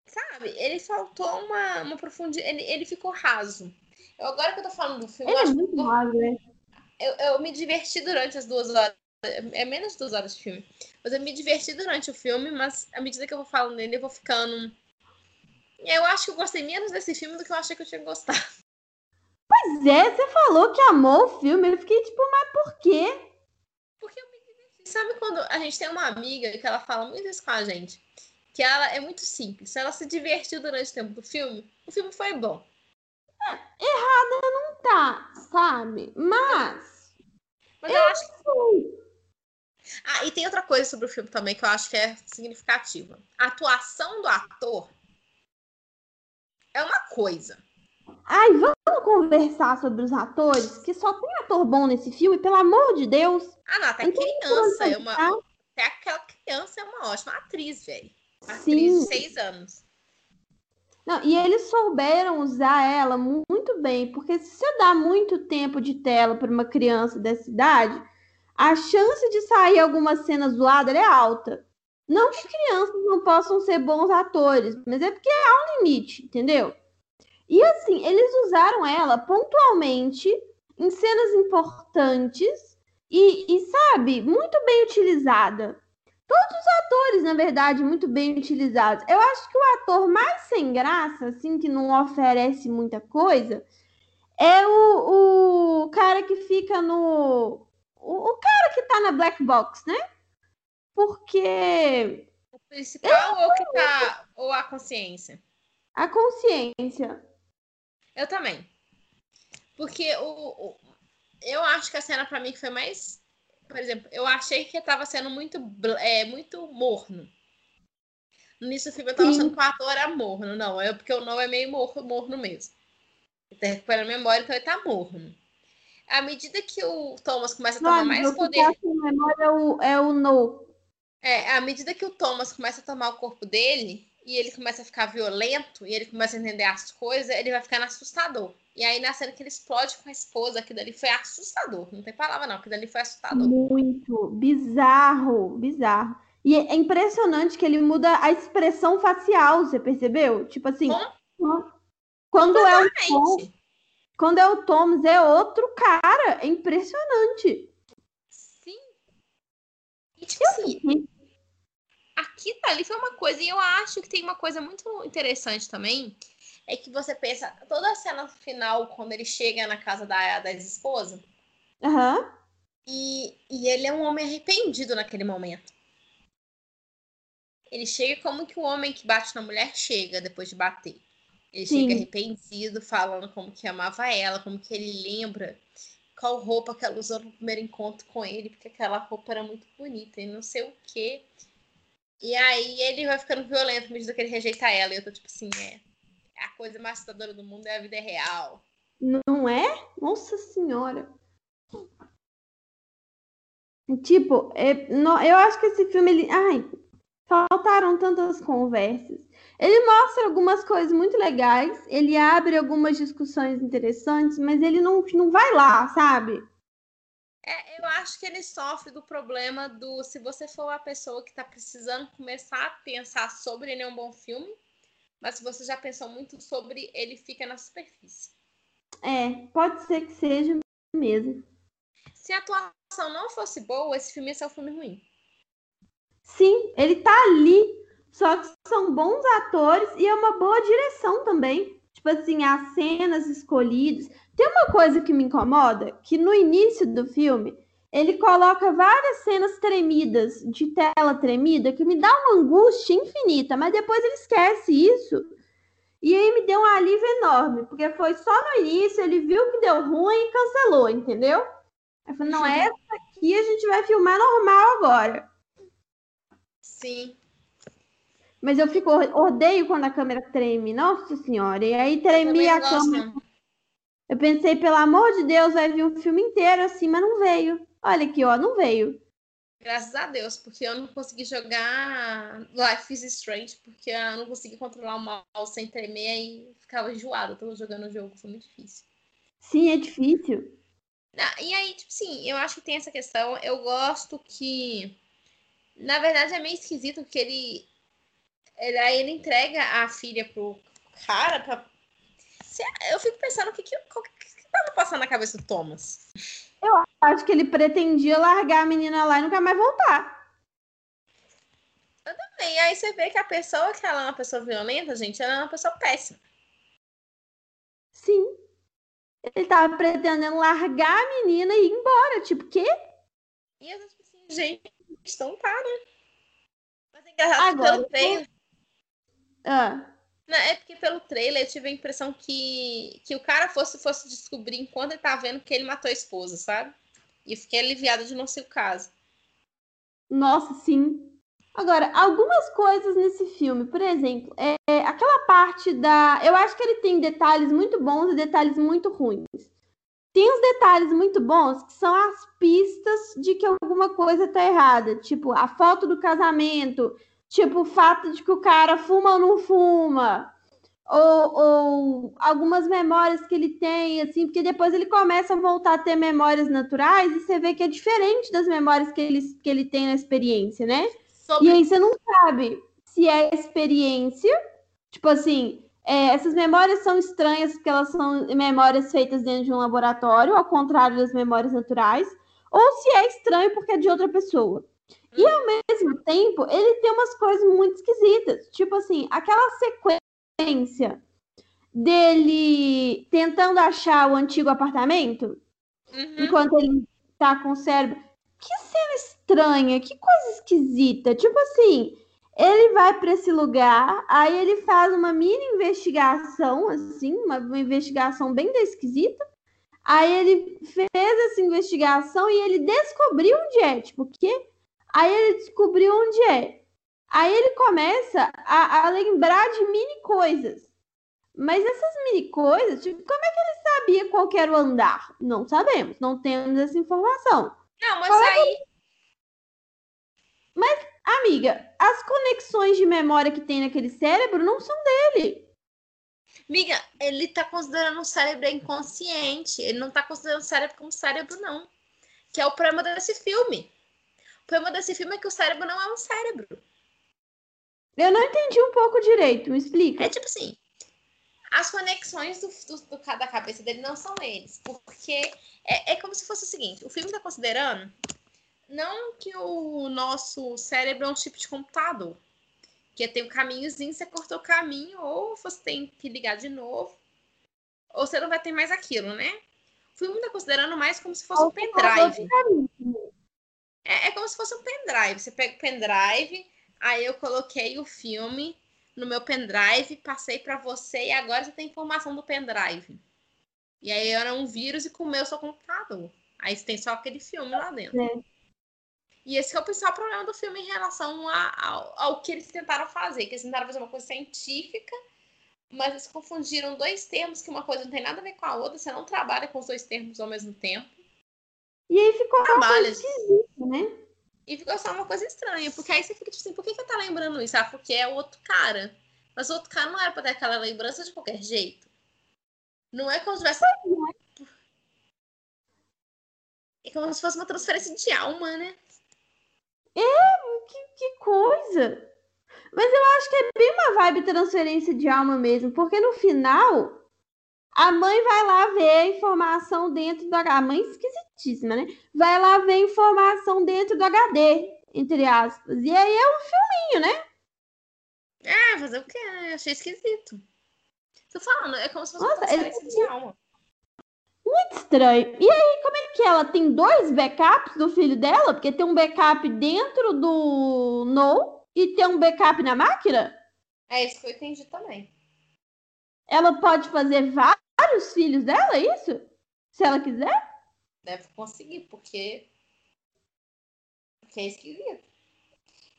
Sabe? Ele faltou uma, uma profundidade. Ele, ele ficou raso. Eu, agora que eu tô falando do filme, ele eu é muito eu, raso, né? Eu, eu me diverti durante as duas horas. É menos de duas horas de filme. Mas eu me diverti durante o filme, mas à medida que eu vou falando nele, eu vou ficando. Eu acho que eu gostei menos desse filme do que eu achei que eu tinha gostado. Pois é, você falou que amou o filme. Eu fiquei tipo, mas por quê? Porque eu me diverti. Sabe quando a gente tem uma amiga que ela fala muito isso com a gente? Que ela é muito simples. Ela se divertiu durante o tempo do filme. O filme foi bom. É, errada não tá, sabe? Mas. Mas eu, eu acho que. Ah, e tem outra coisa sobre o filme também que eu acho que é significativa. A atuação do ator é uma coisa. Ai, vamos conversar sobre os atores, que só tem ator bom nesse filme, pelo amor de Deus. Ah, não, até então, criança é uma. Até aquela criança é uma ótima atriz, velho. Atriz Sim. de seis anos. Não, e eles souberam usar ela muito bem, porque se você dá muito tempo de tela para uma criança dessa idade, a chance de sair alguma cena zoada é alta. Não que crianças não possam ser bons atores, mas é porque há um limite, entendeu? E assim, eles usaram ela pontualmente em cenas importantes e, e sabe, muito bem utilizada. Todos os atores, na verdade, muito bem utilizados. Eu acho que o ator mais sem graça, assim, que não oferece muita coisa, é o, o cara que fica no. O, o cara que tá na Black Box, né? Porque. O principal ou que tá. Ou a consciência? A consciência. Eu também. Porque o, o eu acho que a cena para mim que foi mais. Por exemplo, eu achei que tava sendo muito, é, muito morno. No início filme eu tava achando que o ator era morno. Não, é porque o não é meio morno, morno mesmo. Ele tá recuperando a memória, então ele tá morno. À medida que o Thomas começa a tomar não, mais poder. Memória é o, é o no. É, à medida que o Thomas começa a tomar o corpo dele, e ele começa a ficar violento, e ele começa a entender as coisas, ele vai ficando assustador. E aí, na cena que ele explode com a esposa, aquilo ali foi assustador. Não tem palavra, não. Aquilo ali foi assustador. Muito. Bizarro. Bizarro. E é impressionante que ele muda a expressão facial, você percebeu? Tipo assim. Quando é o Tom, quando é o Thomas, é outro cara. É impressionante. Sim. E, tipo assim, aqui tá ali foi uma coisa. E eu acho que tem uma coisa muito interessante também é que você pensa, toda a cena final, quando ele chega na casa da, da ex-esposa, uhum. e, e ele é um homem arrependido naquele momento. Ele chega como que o homem que bate na mulher chega depois de bater. Ele Sim. chega arrependido, falando como que amava ela, como que ele lembra qual roupa que ela usou no primeiro encontro com ele, porque aquela roupa era muito bonita e não sei o quê. E aí ele vai ficando violento à medida que ele rejeita ela. E eu tô tipo assim, é, a coisa mais assustadora do mundo é a vida real. Não é? Nossa Senhora. Tipo, é, no, eu acho que esse filme, ele. Ai, faltaram tantas conversas. Ele mostra algumas coisas muito legais, ele abre algumas discussões interessantes, mas ele não, não vai lá, sabe? É, eu acho que ele sofre do problema do se você for a pessoa que está precisando começar a pensar sobre ele é um bom filme, mas se você já pensou muito sobre, ele fica na superfície. É, pode ser que seja mesmo. Se a atuação não fosse boa, esse filme ia ser um filme ruim. Sim, ele tá ali. Só que são bons atores e é uma boa direção também. Tipo assim, as cenas escolhidas. Tem uma coisa que me incomoda, que no início do filme ele coloca várias cenas tremidas, de tela tremida, que me dá uma angústia infinita, mas depois ele esquece isso. E aí me deu um alívio enorme, porque foi só no início, ele viu que deu ruim e cancelou, entendeu? Eu falei, não, essa aqui a gente vai filmar normal agora. Sim. Mas eu fico, odeio quando a câmera treme, nossa senhora. E aí tremia a câmera. Eu pensei, pelo amor de Deus, vai vir um filme inteiro assim, mas não veio. Olha aqui, ó, não veio. Graças a Deus, porque eu não consegui jogar Life is Strange, porque eu não consegui controlar o mouse sem tremer e ficava enjoado. Eu tava jogando o jogo, foi muito difícil. Sim, é difícil. Ah, e aí, tipo, sim, eu acho que tem essa questão. Eu gosto que. Na verdade, é meio esquisito porque ele. ele aí ele entrega a filha pro cara pra. Eu fico pensando o que, que, o que, que tava passando na cabeça do Thomas. Eu acho que ele pretendia largar a menina lá e nunca mais voltar. Eu também. Aí você vê que a pessoa que ela é uma pessoa violenta, gente, ela é uma pessoa péssima. Sim. Ele tava pretendendo largar a menina e ir embora. Tipo, quê? E eu tipo assim, gente, então tá, né? Mas é engraçado Agora, pelo trailer. Ah. É porque pelo trailer eu tive a impressão que, que o cara fosse, fosse descobrir enquanto ele tá vendo que ele matou a esposa, sabe? E fiquei aliviada de não ser o caso. Nossa, sim. Agora, algumas coisas nesse filme, por exemplo, é, é, aquela parte da. Eu acho que ele tem detalhes muito bons e detalhes muito ruins. Tem uns detalhes muito bons que são as pistas de que alguma coisa tá errada. Tipo, a foto do casamento, Tipo, o fato de que o cara fuma ou não fuma. Ou, ou, algumas memórias que ele tem, assim, porque depois ele começa a voltar a ter memórias naturais e você vê que é diferente das memórias que ele, que ele tem na experiência, né? Sobre... E aí você não sabe se é experiência, tipo assim, é, essas memórias são estranhas porque elas são memórias feitas dentro de um laboratório, ao contrário das memórias naturais, ou se é estranho porque é de outra pessoa. E ao mesmo tempo, ele tem umas coisas muito esquisitas. Tipo assim, aquela sequência dele tentando achar o antigo apartamento, Uhum. enquanto ele tá com o cérebro. Que cena estranha, que coisa esquisita. Tipo assim, ele vai para esse lugar, aí ele faz uma mini investigação, assim, uma, uma investigação bem esquisita. Aí ele fez essa investigação e ele descobriu onde é. Tipo, o quê? Aí ele descobriu onde é. Aí ele começa a, a lembrar de mini coisas. Mas essas mini coisas, tipo, como é que ele sabia qual que era o andar? Não sabemos, não temos essa informação. Não, mas Qual é aí. Amiga, as conexões de memória que tem naquele cérebro não são dele. Miga, ele tá considerando o cérebro inconsciente. Ele não tá considerando o cérebro como cérebro, não. Que é o problema desse filme. O problema desse filme é que o cérebro não é um cérebro. Eu não entendi um pouco direito, me explica. É tipo assim, as conexões do, do- do da cabeça dele não são eles. Porque é, é como se fosse o seguinte: o filme está considerando não que o nosso cérebro é um tipo de computador. Que tem um caminhozinho, você cortou o caminho, ou você tem que ligar de novo, ou você não vai ter mais aquilo, né? O filme está considerando mais como se fosse um pendrive. É, é como se fosse um pendrive. Você pega o pendrive, aí eu coloquei o filme no meu pendrive, passei para você e agora você tem informação do pendrive. E aí era um vírus e comeu seu computador. Aí você tem só aquele filme lá dentro. É. E esse é o principal problema do filme em relação a- ao, ao que eles tentaram fazer. Que eles tentaram fazer uma coisa científica, mas eles confundiram dois termos que uma coisa não tem nada a ver com a outra. Você não trabalha com os dois termos ao mesmo tempo. E aí ficou uma coisa né? E ficou só uma coisa estranha, porque aí você fica tipo assim, por que, que tá lembrando isso? Ah, porque é o outro cara. Mas o outro cara não era pra ter aquela lembrança de qualquer jeito. Não é como se tivesse. É como se fosse uma transferência de alma, né? Que, que coisa! Mas eu acho que é bem uma vibe transferência de alma mesmo, porque no final a mãe vai lá ver a informação dentro do HD. A mãe esquisitíssima, né? Vai lá ver a informação dentro do HD, entre aspas. E aí é um filminho, né? É, fazer o quê? Achei esquisito. Tô falando, é como se fosse uma Nossa, ele- transferência de alma. Estranho. E aí, como é que ela tem dois backups do filho dela? Porque tem um backup dentro do No e tem um backup na máquina? É isso que eu entendi também. Ela pode fazer vários filhos dela, é isso? Se ela quiser? Deve conseguir, porque. Porque é esquisito.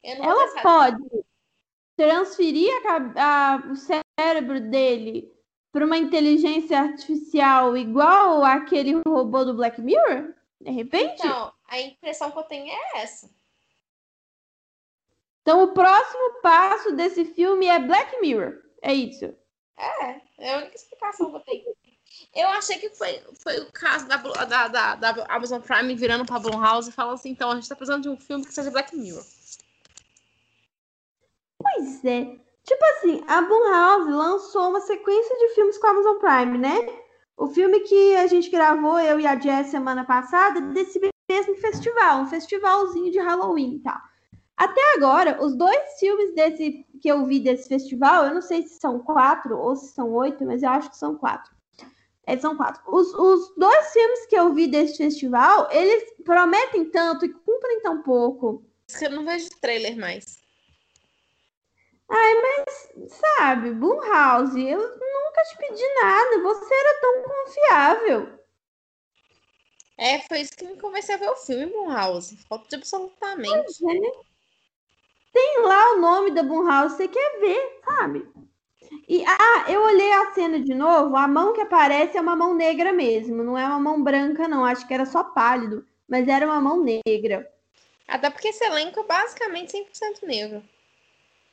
Ela pode transferir a a- o cérebro dele para uma inteligência artificial igual aquele robô do Black Mirror? De repente? Então, a impressão que eu tenho é essa. Então, o próximo passo desse filme é Black Mirror. É isso. É, é a única explicação que eu tenho. Eu achei que foi, foi o caso da, da, da, da Amazon Prime virando pra Blumhouse e falando assim, então a gente tá precisando de um filme que seja Black Mirror. Pois é. Tipo assim, a Blumhouse lançou uma sequência de filmes com a Amazon Prime, né? O filme que a gente gravou, eu e a Jess, semana passada, desse mesmo festival, um festivalzinho de Halloween tal. Até agora, os dois filmes desse que eu vi desse festival, eu não sei se são quatro ou se são oito, mas eu acho que são quatro. É, são quatro. Os, os dois filmes que eu vi desse festival, eles prometem tanto e cumprem tão pouco. Eu não vejo trailer mais. Sabe, Blumhouse, eu nunca te pedi nada, você era tão confiável. É, foi isso que me convenceu a ver o filme, Blumhouse. Falta de absolutamente. né? Tem lá o nome da Blumhouse, você quer ver, sabe? E, ah, eu olhei a cena de novo, a mão que aparece é uma mão negra mesmo, não é uma mão branca não, acho que era só pálido, mas era uma mão negra. Até porque esse elenco é basicamente 100% negro.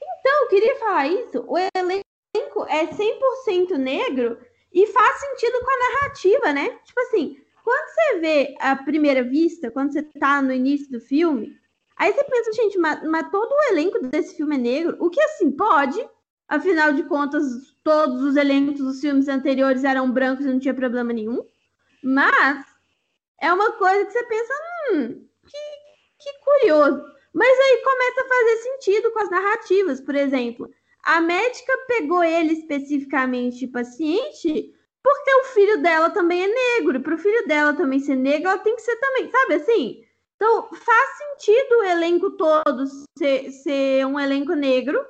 Então, eu queria falar isso, o elenco é 100% negro e faz sentido com a narrativa, né? Tipo assim, quando você vê a primeira vista, quando você tá no início do filme, aí você pensa, gente, mas, mas todo o elenco desse filme é negro, o que assim, pode, afinal de contas, todos os elencos dos filmes anteriores eram brancos e não tinha problema nenhum, mas é uma coisa que você pensa, hum, que, que curioso. Mas aí começa a fazer sentido com as narrativas. Por exemplo, a médica pegou ele especificamente paciente porque o filho dela também é negro. Para o filho dela também ser negro, ela tem que ser também, sabe assim? Então faz sentido o elenco todo ser, ser um elenco negro,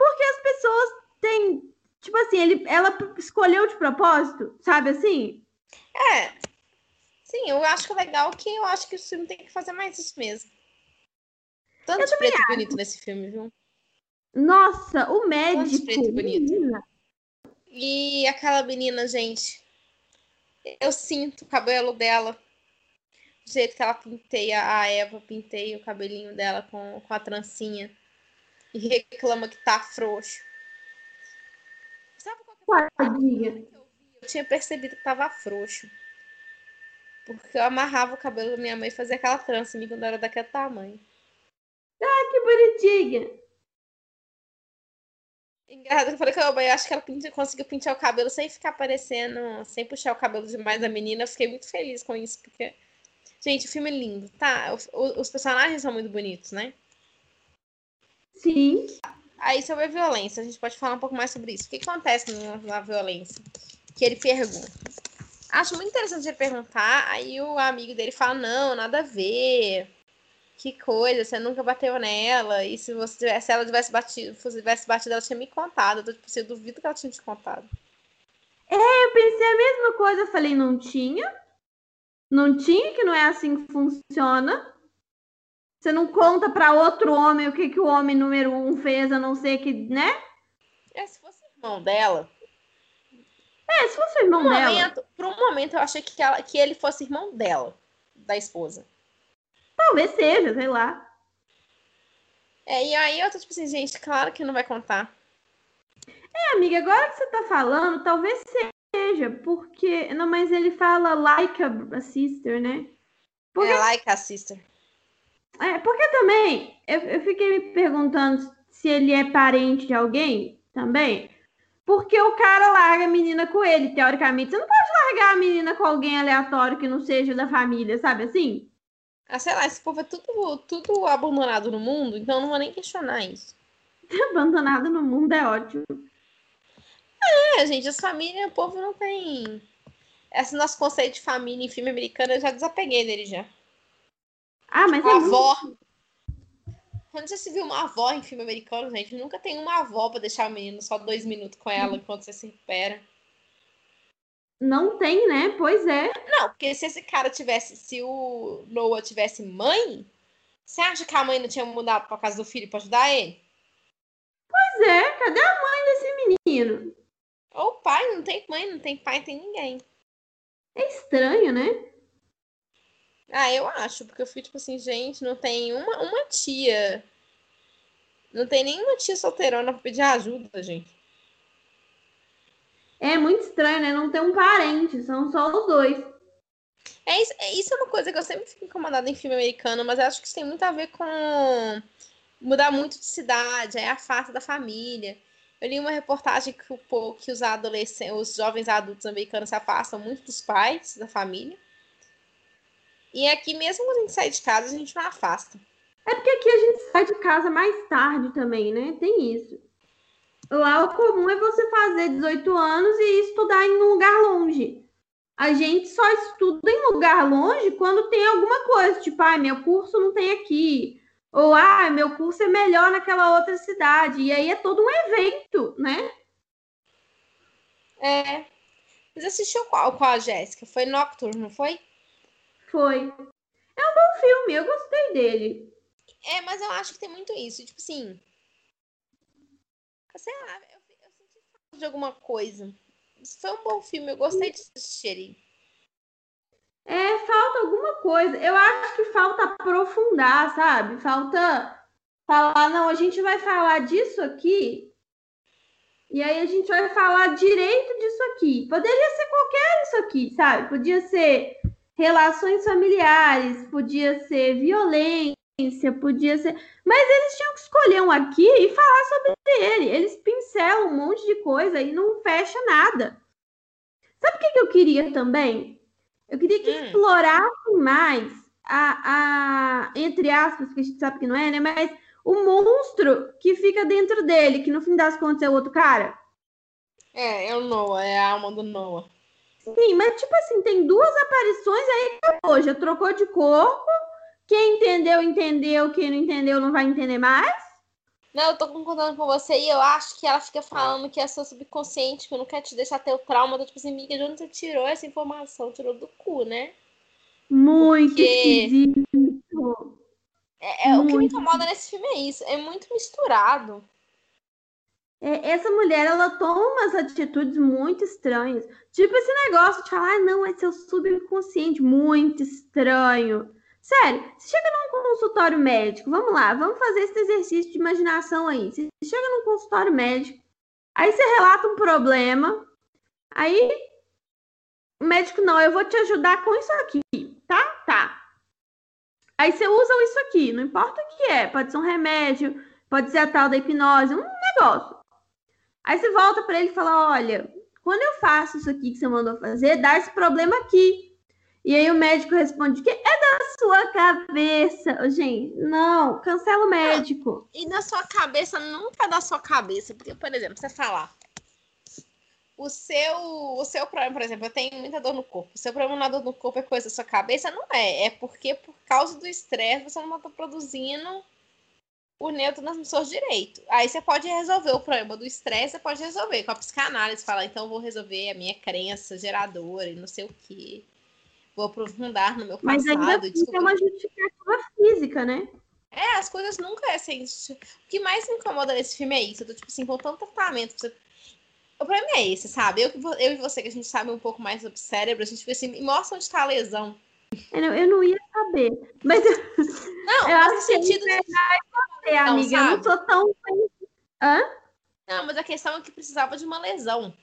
porque as pessoas têm. Tipo assim, ele, ela escolheu de propósito, sabe assim? É. Sim, eu acho legal que eu acho que o filme tem que fazer mais isso mesmo. Tanto de preto acho. bonito nesse filme, viu? Nossa, o médico. Preto bonito. Menina. E aquela menina, gente. Eu sinto o cabelo dela. Do jeito que ela pinteia a Eva, pinteia o cabelinho dela com, com a trancinha. E reclama que tá frouxo. Sabe qual que é eu, eu tinha percebido que tava frouxo. Porque eu amarrava o cabelo da minha mãe e fazia aquela trança em mim quando era daquele tamanho. Ah, que bonitinha! Engraçado, eu falei que eu, eu acho que ela conseguiu pintar o cabelo sem ficar aparecendo, sem puxar o cabelo demais da menina. Eu fiquei muito feliz com isso, porque. Gente, o filme é lindo, tá? Os personagens são muito bonitos, né? Sim. Aí sobre a violência, a gente pode falar um pouco mais sobre isso. O que acontece na, violência? Que ele pergunta. Acho muito interessante ele perguntar, aí o amigo dele fala, não, nada a ver que coisa, você nunca bateu nela. E se você tivesse, se ela tivesse batido, se tivesse batido, ela tinha me contado. Eu, tipo, assim, eu duvido que ela tinha te contado. É, eu pensei a mesma coisa, eu falei, não tinha. Não tinha, que não é assim que funciona. Você não conta para outro homem o que, que o homem número um fez, a não ser que, né? É, se fosse irmão dela. É, se fosse irmão por um dela. Momento, por um momento eu achei que, ela, que ele fosse irmão dela, da esposa. Talvez seja, sei lá. É, e aí eu tô tipo assim, gente, claro que não vai contar. É, amiga, agora que você tá falando, talvez seja, porque. Não, mas ele fala like a, sister, né? Porque... É like a sister. É, porque também eu, eu fiquei me perguntando se ele é parente de alguém também. Porque o cara larga a menina com ele, teoricamente. Você não pode largar a menina com alguém aleatório que não seja da família, sabe assim? Ah, sei lá, esse povo é tudo, tudo abandonado no mundo, então não vou nem questionar isso. abandonado no mundo é ótimo. É, gente, as famílias, o povo não tem. Esse nosso conceito de família em filme americano, eu já desapeguei dele já. Ah, mas tipo, é avó. Muito... Quando você se viu uma avó em filme americano, gente, nunca tem uma avó pra deixar o menino só dois minutos com ela enquanto você se recupera. Não tem, né? Pois é. Não, porque se esse cara tivesse, se o Noah tivesse mãe, você acha que a mãe não tinha mudado pra casa do filho pra ajudar ele? Pois é, cadê a mãe desse menino? Ou o pai, não tem mãe, não tem pai, não tem ninguém. É estranho, né? Ah, eu acho, porque eu fui tipo assim, gente, não tem uma, uma tia. Não tem nenhuma tia solteirona pra pedir ajuda, gente. É muito estranho, né? Não ter um parente, são só os dois. É isso, é, isso é uma coisa que eu sempre fico incomodada em filme americano, mas acho que isso tem muito a ver com mudar muito de cidade, é a afasta da família. Eu li uma reportagem que, o, que os adolescentes, os jovens adultos americanos se afastam muito dos pais, da família. E aqui, mesmo quando a gente sai de casa, a gente não afasta. É porque aqui a gente sai de casa mais tarde também, né? Tem isso. Lá o comum é você fazer 18 anos e estudar em um lugar longe. A gente só estuda em lugar longe quando tem alguma coisa, tipo, ah, meu curso não tem aqui. Ou, ah, meu curso é melhor naquela outra cidade. E aí é todo um evento, né? É. Você assistiu qual com a Jéssica? Foi Nocturne, não foi? Foi. É um bom filme, eu gostei dele. É, mas eu acho que tem muito isso. Tipo assim, Sei lá, eu, eu senti falta de alguma coisa. Foi um bom filme, eu gostei de assistir É, falta alguma coisa. Eu acho que falta aprofundar, sabe? Falta falar, não, a gente vai falar disso aqui. E aí a gente vai falar direito disso aqui. Poderia ser qualquer isso aqui, sabe? Podia ser relações familiares, podia ser violência, podia ser. Mas eles tinham que escolher um aqui e falar sobre ele. Eles pincelam um monte de coisa e não fecha nada. Sabe o que, que eu queria também? Eu queria que hum. explorassem mais a, a, entre aspas, porque a gente sabe que não é, né? Mas o monstro que fica dentro dele, que no fim das contas é o outro cara. É, é o Noah, é a alma do Noah. Sim, mas tipo assim, tem duas aparições aí acabou, já trocou de corpo. Quem entendeu, entendeu. Quem não entendeu, não vai entender mais. Não, eu tô concordando com você e eu acho que ela fica falando que é seu subconsciente, que não quer te deixar ter o trauma. Tô, tipo assim, amiga, de onde você tirou essa informação? Tirou do cu, né? Muito Porque- esquisito. É, é, o que me Muito. incomoda nesse filme é isso. É muito misturado. É, essa mulher, ela toma umas atitudes muito estranhas. Tipo esse negócio de falar, ah, não, é seu subconsciente. Muito estranho. Sério, você chega num consultório médico, vamos lá, vamos fazer esse exercício de imaginação aí. Você chega num consultório médico, aí você relata um problema, aí o médico, não, eu vou te ajudar com isso aqui, tá? Tá. Aí você usa isso aqui, não importa o que é, pode ser um remédio, pode ser a tal da hipnose, um negócio. Aí você volta para ele e fala: Olha, quando eu faço isso aqui que você mandou fazer, dá esse problema aqui. E aí o médico responde que é da sua cabeça. Gente, não, cancela o médico. E na sua cabeça, nunca é da sua cabeça. Porque, por exemplo, você falar. O seu, o seu problema, por exemplo, eu tenho muita dor no corpo. O seu problema na dor no corpo é coisa da sua cabeça? Não é. É porque, por causa do estresse, você não está produzindo o neurotransmissor direito. Aí você pode resolver o problema do estresse, você pode resolver com a psicanálise. Falar, então vou resolver a minha crença geradora e não sei o quê. Vou aprofundar no meu Mas ainda passado. assim descobrir- é uma justificativa física, né? é, as coisas nunca é assim. O que mais me incomoda nesse filme é isso. Eu tô, tipo assim, com tanto tratamento. Você... O problema é esse, sabe? Eu, eu e você, que a gente sabe um pouco mais sobre o cérebro, a gente fica assim, mostra onde tá a lesão. Eu não, eu não ia saber. Mas eu, Não, eu acho que sentido de. é, amiga, eu não sabe? sou tão. Hã? Não, mas a questão é que precisava de uma lesão.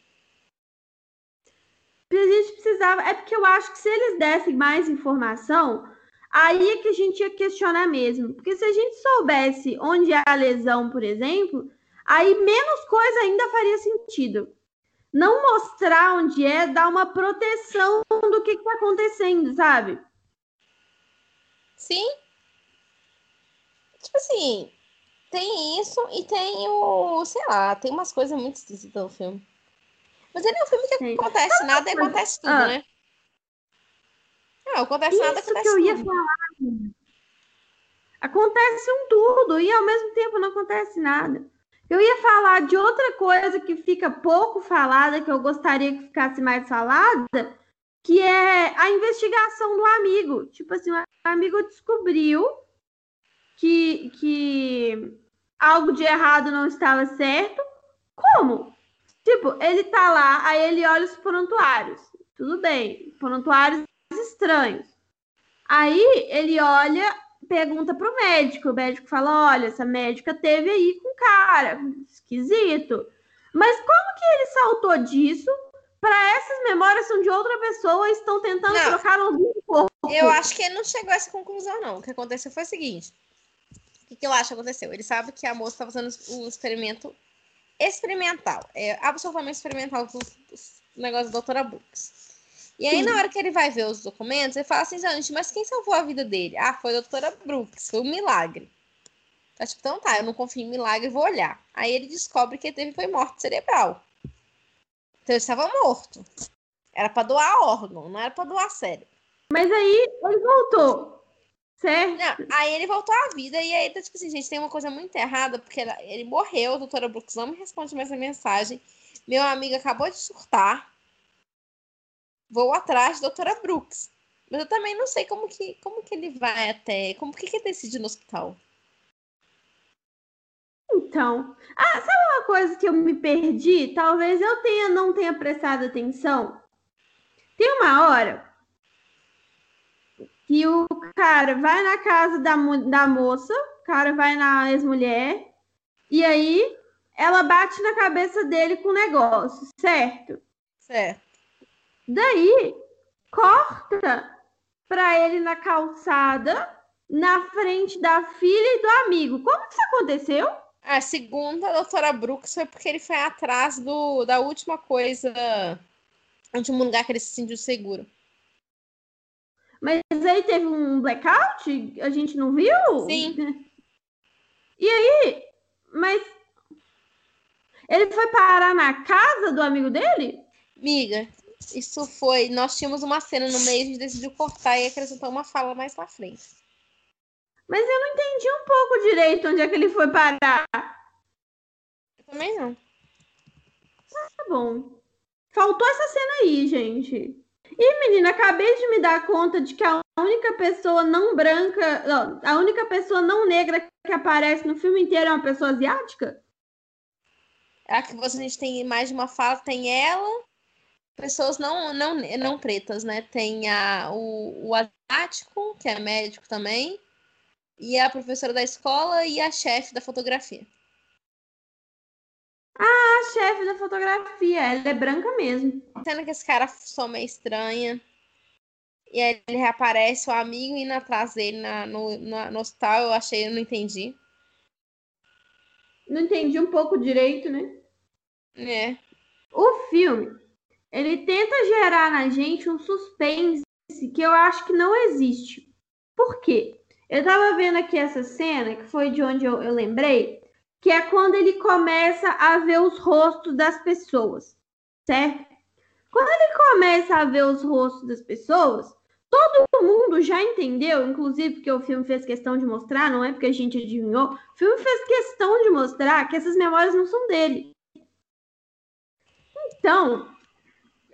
A gente precisava. É porque eu acho que se eles dessem mais informação, aí é que a gente ia questionar mesmo. Porque se a gente soubesse onde é a lesão, por exemplo, aí menos coisa ainda faria sentido. Não mostrar onde é, dar uma proteção do que está acontecendo, sabe? Sim. Tipo assim, tem isso e tem o. Sei lá, tem umas coisas muito esquisitas no filme. Mas ele é um filme que Tem. acontece nada e acontece tudo, Ah. né? Não, acontece nada, Isso acontece que eu ia tudo. falar. Acontece um tudo e ao mesmo tempo não acontece nada. Eu ia falar de outra coisa que fica pouco falada, que eu gostaria que ficasse mais falada, que é a investigação do amigo. Tipo assim, o amigo descobriu que, que algo de errado não estava certo. Como? Tipo, ele tá lá, aí ele olha os prontuários. Tudo bem, prontuários estranhos. Aí ele olha, pergunta pro médico. O médico fala: olha, essa médica teve aí com o cara. Esquisito. Mas como que ele saltou disso para essas memórias são de outra pessoa e estão tentando Não. trocar algum corpo? Eu acho que ele não chegou a essa conclusão, não. O que aconteceu foi o seguinte. O que, que eu acho que aconteceu? Ele sabe que a moça está fazendo um experimento experimental. É absolutamente experimental o o negócio da doutora Brooks. E aí, Sim. na hora que ele vai ver os documentos, ele fala assim, gente, mas quem salvou a vida dele? Ah, foi a doutora Brooks, foi um milagre. Tá, tipo, então tá, eu não confio em milagre, vou olhar. Aí ele descobre que ele teve foi morte cerebral. Então ele estava morto. Era para doar órgão, não era para doar cérebro. Mas aí ele voltou. Certo? Não, aí ele voltou à vida e aí, tá, tipo assim, gente, tem uma coisa muito errada, porque ele morreu, a doutora Brooks não me responde mais a mensagem. Meu amigo acabou de surtar. Vou atrás da doutora Brooks. Mas eu também não sei como que, como que ele vai até. Como que, que ele decide no hospital? Então, ah, sabe uma coisa que eu me perdi? Talvez eu tenha não tenha prestado atenção. Tem uma hora que o cara vai na casa da, da moça, o cara vai na ex-mulher, e aí ela bate na cabeça dele com o negócio, certo? Certo. Daí corta pra ele na calçada, na frente da filha e do amigo. Como que isso aconteceu? A segunda, a doutora Brooks, foi porque ele foi atrás do, da última coisa. Último lugar que ele se sentiu seguro. Mas aí teve um blackout? A gente não viu? Sim. E aí? Mas ele foi parar na casa do amigo dele? Miga, isso foi. Nós tínhamos uma cena no meio, a gente decidiu cortar e acrescentar uma fala mais pra frente. Mas eu não entendi um pouco direito onde é que ele foi parar. Eu também não. Tá bom. Faltou essa cena aí, gente. E, menina, acabei de me dar conta de que a única pessoa não branca, não, a única pessoa não negra que aparece no filme inteiro é uma pessoa asiática? Aqui você a gente tem mais de uma fala, tem ela, pessoas não, não, não pretas, né? Tem a, o, o asiático, que é médico também, e a professora da escola e a chefe da fotografia. Ah, a chefe da fotografia, ela é branca mesmo. Sendo que esse cara só meio estranha. E aí ele reaparece, o amigo indo atrás dele na, no, na, no hospital, eu achei, eu não entendi. Não entendi um pouco direito, né? É. O filme, ele tenta gerar na gente um suspense que eu acho que não existe. Por quê? Eu tava vendo aqui essa cena, que foi de onde eu, eu lembrei, que é quando ele começa a ver os rostos das pessoas, certo? Quando ele começa a ver os rostos das pessoas, todo mundo já entendeu, inclusive porque o filme fez questão de mostrar, não é porque a gente adivinhou, o filme fez questão de mostrar que essas memórias não são dele. Então,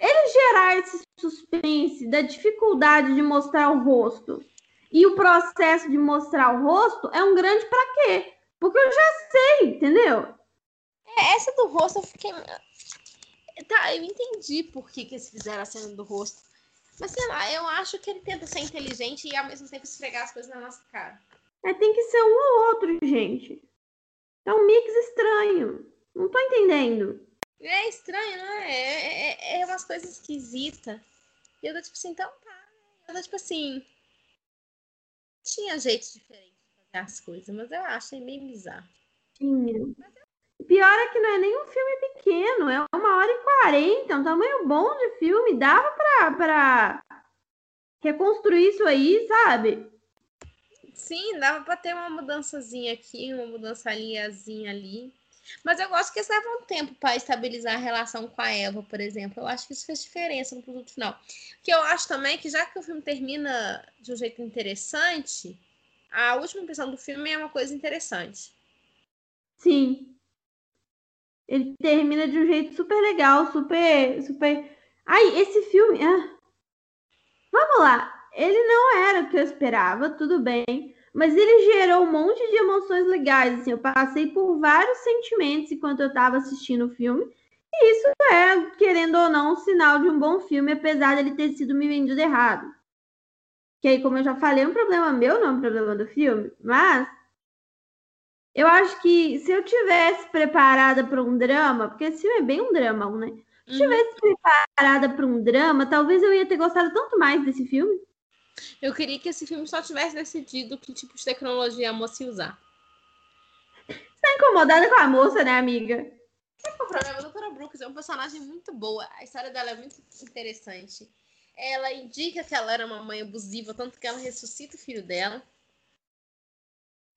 ele gerar esse suspense da dificuldade de mostrar o rosto e o processo de mostrar o rosto é um grande para quê? Porque eu já sei, entendeu? É, essa do rosto eu fiquei. Tá, eu entendi por que, que eles fizeram a cena do rosto. Mas sei lá, eu acho que ele tenta ser inteligente e ao mesmo tempo esfregar as coisas na nossa cara. É, tem que ser um ou outro, gente. É um mix estranho. Não tô entendendo. É estranho, não é? É, é, é umas coisas esquisitas. E eu tô tipo assim, então tá. Né? Eu tô tipo assim. Tinha jeito diferente de fazer as coisas, mas eu achei meio bizarro. Tinha. Pior é que não é nem um filme pequeno, é uma hora e quarenta, é um tamanho bom de filme. Dava pra, pra reconstruir isso aí, sabe? Sim, dava pra ter uma mudançazinha aqui, uma mudança ali, ali. Mas eu gosto que eles levam tempo para estabilizar a relação com a Eva, por exemplo. Eu acho que isso fez diferença no produto final. Que eu acho também é que já que o filme termina de um jeito interessante, a última impressão do filme é uma coisa interessante. Sim. Ele termina de um jeito super legal, super, super. Ai, esse filme. Ah. Vamos lá. Ele não era o que eu esperava, tudo bem. Mas ele gerou um monte de emoções legais. Assim, eu passei por vários sentimentos enquanto eu estava assistindo o filme. E isso é, querendo ou não, um sinal de um bom filme, apesar dele ter sido me vendido errado. Que aí, como eu já falei, é um problema meu, não é um problema do filme. Mas eu acho que se eu tivesse preparada para um drama, porque esse filme é bem um drama, né? Se eu uhum. tivesse preparada para um drama, talvez eu ia ter gostado tanto mais desse filme. Eu queria que esse filme só tivesse decidido que tipo de tecnologia a moça ia usar. Você tá incomodada com a moça, né, amiga? Sabe qual é o problema? A doutora Brooks é um personagem muito boa. A história dela é muito interessante. Ela indica que ela era uma mãe abusiva, tanto que ela ressuscita o filho dela.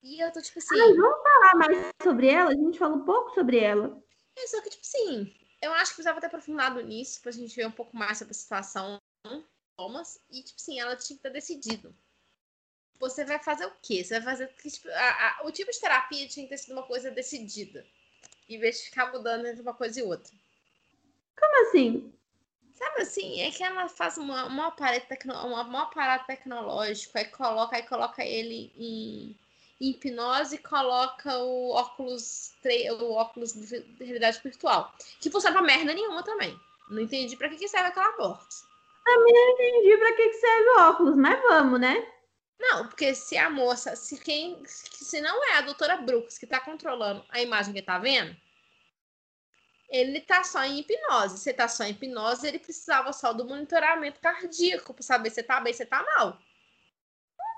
E eu tô tipo assim. Ai, vamos falar mais sobre ela? A gente falou um pouco sobre ela. É, só que, tipo assim, eu acho que precisava ter aprofundado nisso pra gente ver um pouco mais sobre a situação Thomas e, tipo assim, ela tinha que ter decidido. Você vai fazer o quê? Você vai fazer. Tipo, a, a, o tipo de terapia tinha que ter sido uma coisa decidida. Em vez de ficar mudando entre uma coisa e outra. Como assim? Sabe assim, é que ela faz uma, uma, aparelho tecno, uma, um aparato tecnológico, aí coloca, aí coloca ele em, em hipnose e coloca o óculos, o óculos de realidade virtual. Que funciona pra merda nenhuma também. Não entendi pra que, que serve aquela porta. Também não entendi pra que, que serve o óculos, mas vamos, né? Não, porque se a moça, se quem, se não é a doutora Brooks que tá controlando a imagem que tá vendo, ele tá só em hipnose. Se tá só em hipnose, ele precisava só do monitoramento cardíaco para saber se tá bem, se tá mal.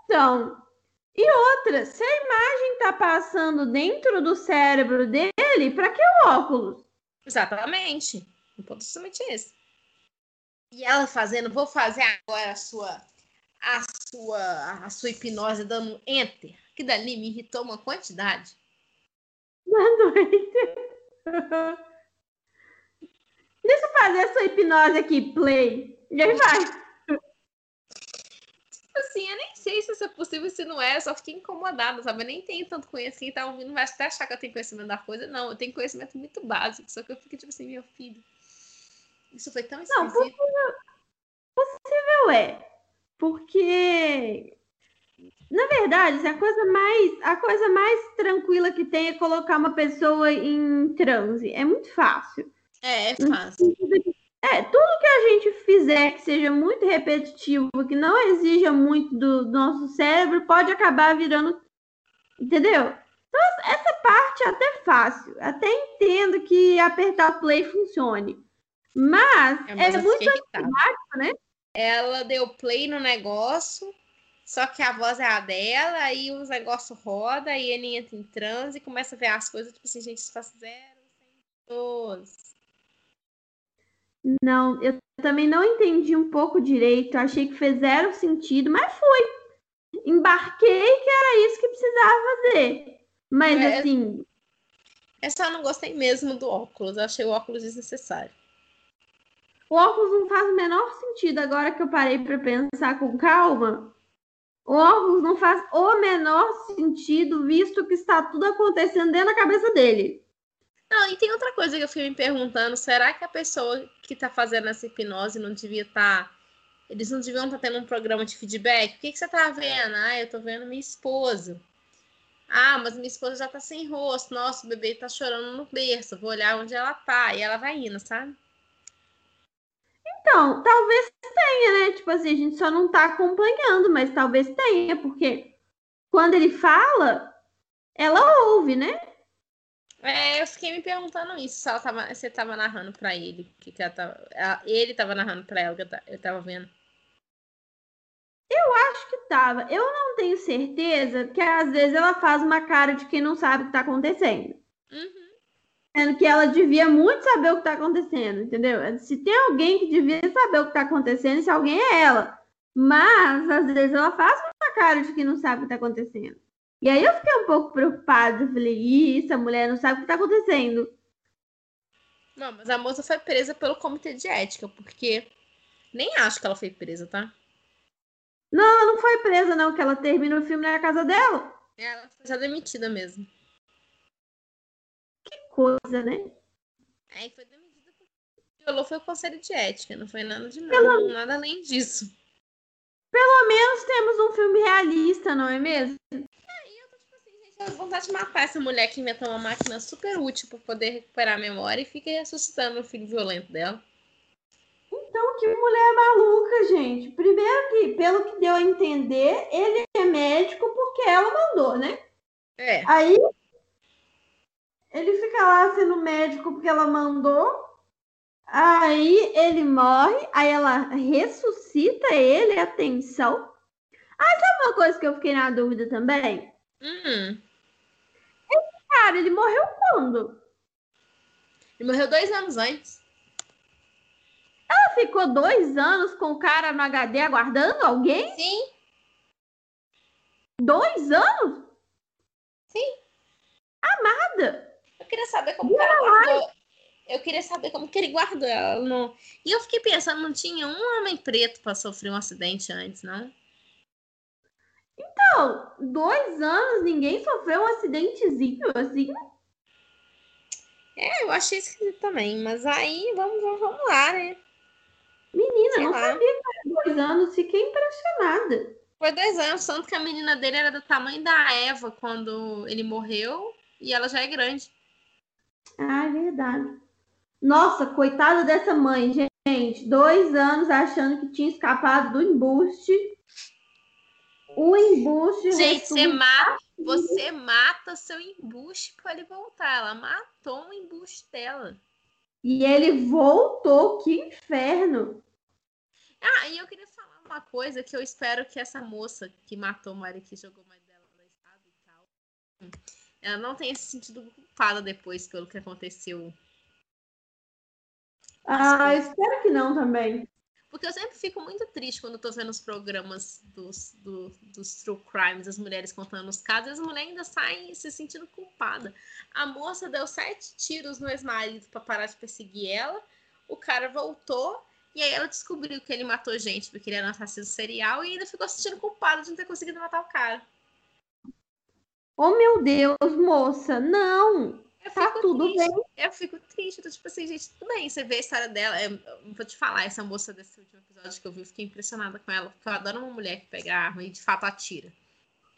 Então, e outra, se a imagem tá passando dentro do cérebro dele, para que o óculos? Exatamente. Um ponto justamente esse. E ela fazendo, vou fazer agora a sua a sua, a sua hipnose dando enter. Que dali me irritou uma quantidade. Dando enter. Deixa eu fazer essa hipnose aqui, play. E aí vai. Tipo assim, eu nem sei se isso é possível, se não é, eu só fiquei incomodada, sabe? Eu nem tenho tanto conhecimento, quem tá ouvindo vai até achar que eu tenho conhecimento da coisa. Não, eu tenho conhecimento muito básico, só que eu fico tipo assim, meu filho, isso foi tão esquisito. Não, possível, possível é, porque na verdade, a coisa mais a coisa mais tranquila que tem é colocar uma pessoa em transe. É muito fácil. É, é fácil. É, tudo que a gente fizer que seja muito repetitivo, que não exija muito do, do nosso cérebro, pode acabar virando. Entendeu? Então, essa parte é até fácil. Até entendo que apertar play funcione. Mas é, é muito automático, né? Ela deu play no negócio, só que a voz é a dela, aí os negócios roda, aí ele entra em transe e começa a ver as coisas, tipo assim, gente, isso faz zero centavos. Não, eu também não entendi um pouco direito. Achei que fez zero sentido, mas fui. Embarquei que era isso que precisava fazer. Mas é, assim. É só não gostei mesmo do óculos. Eu achei o óculos desnecessário. O óculos não faz o menor sentido agora que eu parei para pensar com calma. O óculos não faz o menor sentido, visto que está tudo acontecendo dentro da cabeça dele. Não, e tem outra coisa que eu fiquei me perguntando: será que a pessoa que está fazendo essa hipnose não devia estar. Tá, eles não deviam estar tá tendo um programa de feedback? O que, que você está vendo? Ah, eu estou vendo minha esposa. Ah, mas minha esposa já está sem rosto. Nossa, o bebê está chorando no berço. Vou olhar onde ela está E ela vai indo, sabe? Então, talvez tenha, né? Tipo assim, a gente só não está acompanhando, mas talvez tenha, porque quando ele fala, ela ouve, né? É, eu fiquei me perguntando isso, se ela tava, você tava narrando pra ele, que, que ela tava, ela, ele tava narrando pra ela, que eu, eu tava vendo. Eu acho que tava. Eu não tenho certeza, que às vezes ela faz uma cara de quem não sabe o que tá acontecendo. Uhum. Sendo que ela devia muito saber o que tá acontecendo, entendeu? Se tem alguém que devia saber o que tá acontecendo, se alguém é ela. Mas, às vezes, ela faz uma cara de quem não sabe o que tá acontecendo. E aí eu fiquei um pouco preocupada. Falei, isso, a mulher não sabe o que está acontecendo. Não, mas a moça foi presa pelo comitê de ética, porque nem acho que ela foi presa, tá? Não, ela não foi presa, não, que ela termina o filme na casa dela. Ela foi já demitida mesmo. Coisa, né? É, foi demitida porque violou foi o conselho de ética, não foi nada de nada, nada além disso. Pelo menos temos um filme realista, não é mesmo? Eu vontade de matar essa mulher que inventou uma máquina super útil para poder recuperar a memória e fica ressuscitando o filho violento dela. Então, que mulher maluca, gente. Primeiro que, pelo que deu a entender, ele é médico porque ela mandou, né? É. Aí, ele fica lá sendo médico porque ela mandou. Aí, ele morre. Aí, ela ressuscita ele, atenção. Ah, sabe uma coisa que eu fiquei na dúvida também? Hum. Cara, ele morreu quando? Ele morreu dois anos antes. Ela ficou dois anos com o cara no HD aguardando alguém? Sim. Dois anos? Sim. Amada. Eu queria saber como o cara guardou. Eu queria saber como que ele guardou ela. No... E eu fiquei pensando, não tinha um homem preto para sofrer um acidente antes, não? Então, dois anos, ninguém sofreu um acidentezinho assim? É, eu achei esquisito também, mas aí vamos, vamos, vamos lá, né? Menina, Sei não lá. sabia que era dois anos, fiquei impressionada. Foi dois anos, tanto que a menina dele era do tamanho da Eva quando ele morreu e ela já é grande. Ah, é verdade. Nossa, coitada dessa mãe, gente. Dois anos achando que tinha escapado do embuste o embuste. Gente, você mata, você mata seu embuste para ele voltar. Ela matou o embuste dela. E ele voltou, que inferno! Ah, e eu queria falar uma coisa que eu espero que essa moça que matou o marido que jogou mais dela no estado e tal, ela não tenha se sentido culpada depois pelo que aconteceu. Ah, eu espero que não também. Porque eu sempre fico muito triste quando eu tô vendo os programas dos, do, dos true crimes, as mulheres contando os casos, e as mulheres ainda saem se sentindo culpada. A moça deu sete tiros no ex-marido para parar de perseguir ela, o cara voltou, e aí ela descobriu que ele matou gente porque ele era um assassino serial e ainda ficou se sentindo culpada de não ter conseguido matar o cara. Oh, meu Deus, moça, não! Eu Tá fico tudo triste. bem. Eu fico triste. Eu tô tipo assim, gente, tudo bem. Você vê a história dela. Eu, eu vou te falar, essa moça desse último episódio que eu vi, eu fiquei impressionada com ela, porque eu adoro uma mulher que pega arma e de fato atira.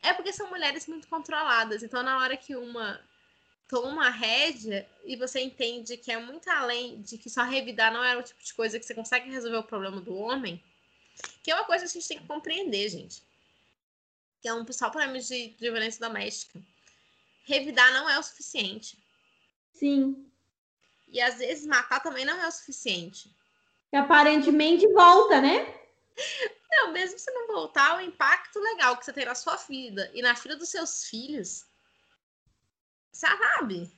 É porque são mulheres muito controladas. Então, na hora que uma toma uma rédea e você entende que é muito além de que só revidar não era o tipo de coisa que você consegue resolver o problema do homem, que é uma coisa que a gente tem que compreender, gente. Que é um pessoal problema de, de violência doméstica. Revidar não é o suficiente. Sim. E às vezes matar também não é o suficiente. E aparentemente volta, né? Não, mesmo se não voltar, o impacto legal que você tem na sua vida e na vida dos seus filhos, sabe?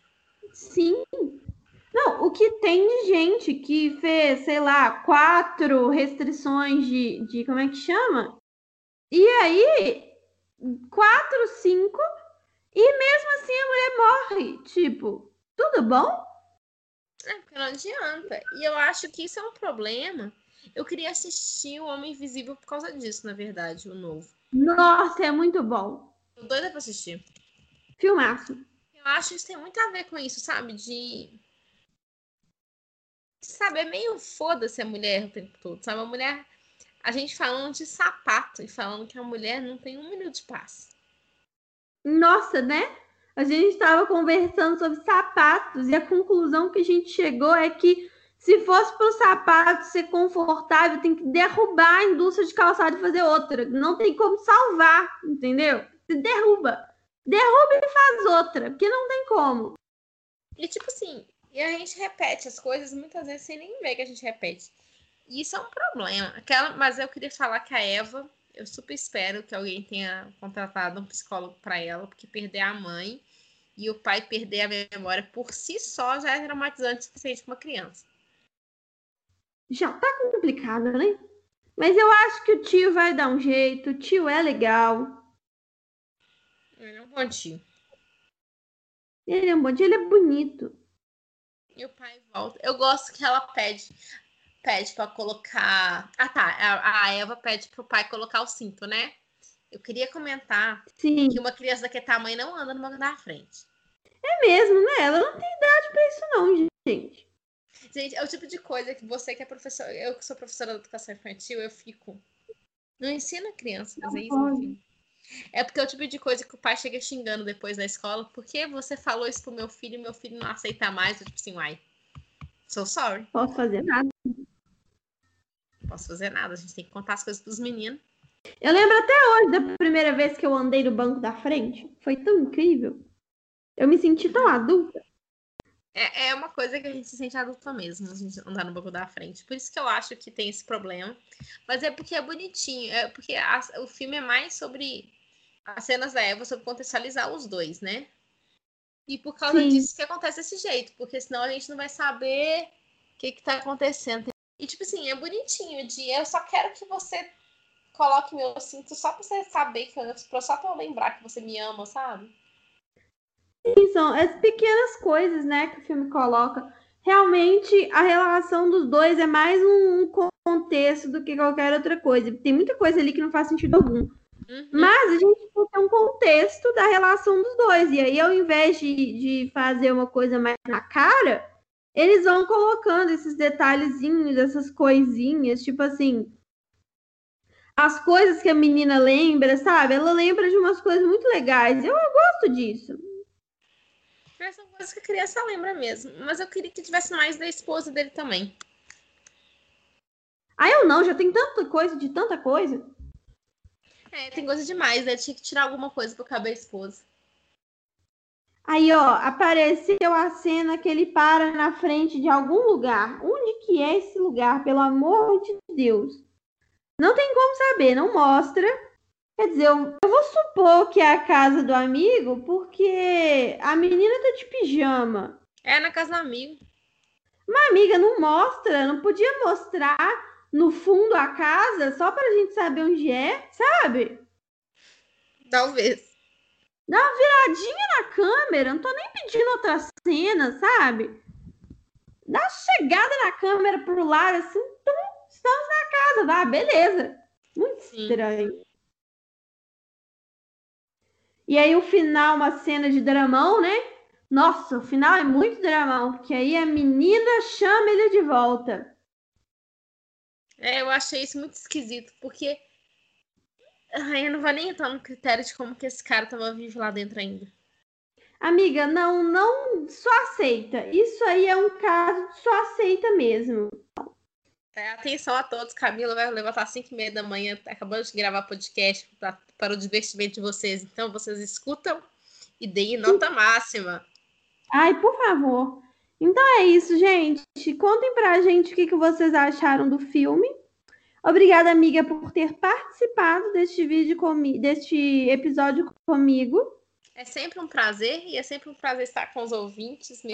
Sim. Não, o que tem de gente que fez, sei lá, quatro restrições de, de como é que chama? E aí, quatro, cinco, e mesmo assim a mulher morre. Tipo, tudo bom? É, porque não adianta. E eu acho que isso é um problema. Eu queria assistir o Homem Invisível por causa disso, na verdade, o novo. Nossa, é muito bom. Tô doida pra assistir. Filmaço. Eu acho que isso tem muito a ver com isso, sabe? De. Sabe, é meio foda-se a mulher o tempo todo, sabe? A mulher. A gente falando de sapato e falando que a mulher não tem um minuto de paz. Nossa, né? A gente estava conversando sobre sapatos e a conclusão que a gente chegou é que se fosse para o sapato ser confortável, tem que derrubar a indústria de calçado e fazer outra. Não tem como salvar, entendeu? Se derruba. Derruba e faz outra, porque não tem como. E tipo assim, e a gente repete as coisas muitas vezes sem nem ver que a gente repete. E isso é um problema. Aquela, mas eu queria falar que a Eva, eu super espero que alguém tenha contratado um psicólogo para ela, porque perder a mãe e o pai perder a memória por si só já é traumatizante o suficiente para uma criança. Já tá complicado, né? Mas eu acho que o tio vai dar um jeito, o tio é legal. Ele é um bom tio. Ele é um bom tio, ele é bonito. E o pai volta. Eu gosto que ela pede pede para colocar. Ah, tá. A, a Eva pede pro pai colocar o cinto, né? Eu queria comentar Sim, que uma criança daquele tamanho não anda no banco da frente. é mesmo, né? Ela não tem idade pra isso não, gente. Gente, é o tipo de coisa que você que é professor, eu que sou professora de educação infantil, eu fico. Não ensina a criança a fazer isso, enfim. É porque é o tipo de coisa que o pai chega xingando depois da escola. Por que você falou isso pro meu filho e meu filho não aceita mais? Eu, tipo assim, uai. So sorry. Posso fazer nada. Não posso fazer nada. A gente tem que contar as coisas pros meninos. Eu lembro até hoje da primeira vez que eu andei no banco da frente. Foi tão incrível. Eu me senti tão adulta. É, é uma coisa que a gente se sente adulta mesmo, a gente andar no banco da frente. Por isso que eu acho que tem esse problema. Mas é porque é bonitinho. É porque a- o filme é mais sobre as cenas da Eva, sobre contextualizar os dois, né? E por causa Sim. disso que acontece desse jeito. Porque senão a gente não vai saber o que, que tá acontecendo. E, tipo assim, é bonitinho de eu só quero que você coloque meu cinto só pra você saber que eu, só pra eu lembrar que você me ama, sabe? Sim, são as pequenas coisas, né, que o filme coloca. Realmente, a relação dos dois é mais um contexto do que qualquer outra coisa. Tem muita coisa ali que não faz sentido algum. Uhum. Mas a gente tem que ter um contexto da relação dos dois. E aí, ao invés de, de fazer uma coisa mais na cara, eles vão colocando esses detalhezinhos, essas coisinhas, tipo assim. As coisas que a menina lembra, sabe? Ela lembra de umas coisas muito legais. Eu, eu gosto disso. São coisas que a criança lembra mesmo. Mas eu queria que tivesse mais da esposa dele também. Ah, eu não, já tem tanta coisa, de tanta coisa. É, tem coisa demais, né? Tinha que tirar alguma coisa pra caber a esposa. Aí, ó, apareceu a cena que ele para na frente de algum lugar. Onde que é esse lugar, pelo amor de Deus? Não tem como saber, não mostra. Quer dizer, eu, eu vou supor que é a casa do amigo, porque a menina tá de pijama. É na casa do amigo. Uma amiga não mostra, não podia mostrar no fundo a casa, só pra gente saber onde é, sabe? Talvez. Dá uma viradinha na câmera, não tô nem pedindo outra cena, sabe? Dá uma chegada na câmera pro lado, assim, tum, estamos na casa, vá, beleza. Muito Sim. estranho. E aí o final, uma cena de dramão, né? Nossa, o final é muito dramão, porque aí a menina chama ele de volta. É, eu achei isso muito esquisito, porque Ai, eu não vou nem entrar no critério de como que esse cara tava vivo lá dentro ainda. Amiga, não, não, só aceita. Isso aí é um caso de só aceita mesmo. É, atenção a todos, Camila vai levantar às 5 e meia da manhã, acabando de gravar podcast pra, para o divertimento de vocês. Então, vocês escutam e deem nota máxima. Ai, por favor. Então é isso, gente. Contem pra gente o que, que vocês acharam do filme. Obrigada, amiga, por ter participado deste vídeo deste episódio comigo. É sempre um prazer e é sempre um prazer estar com os ouvintes,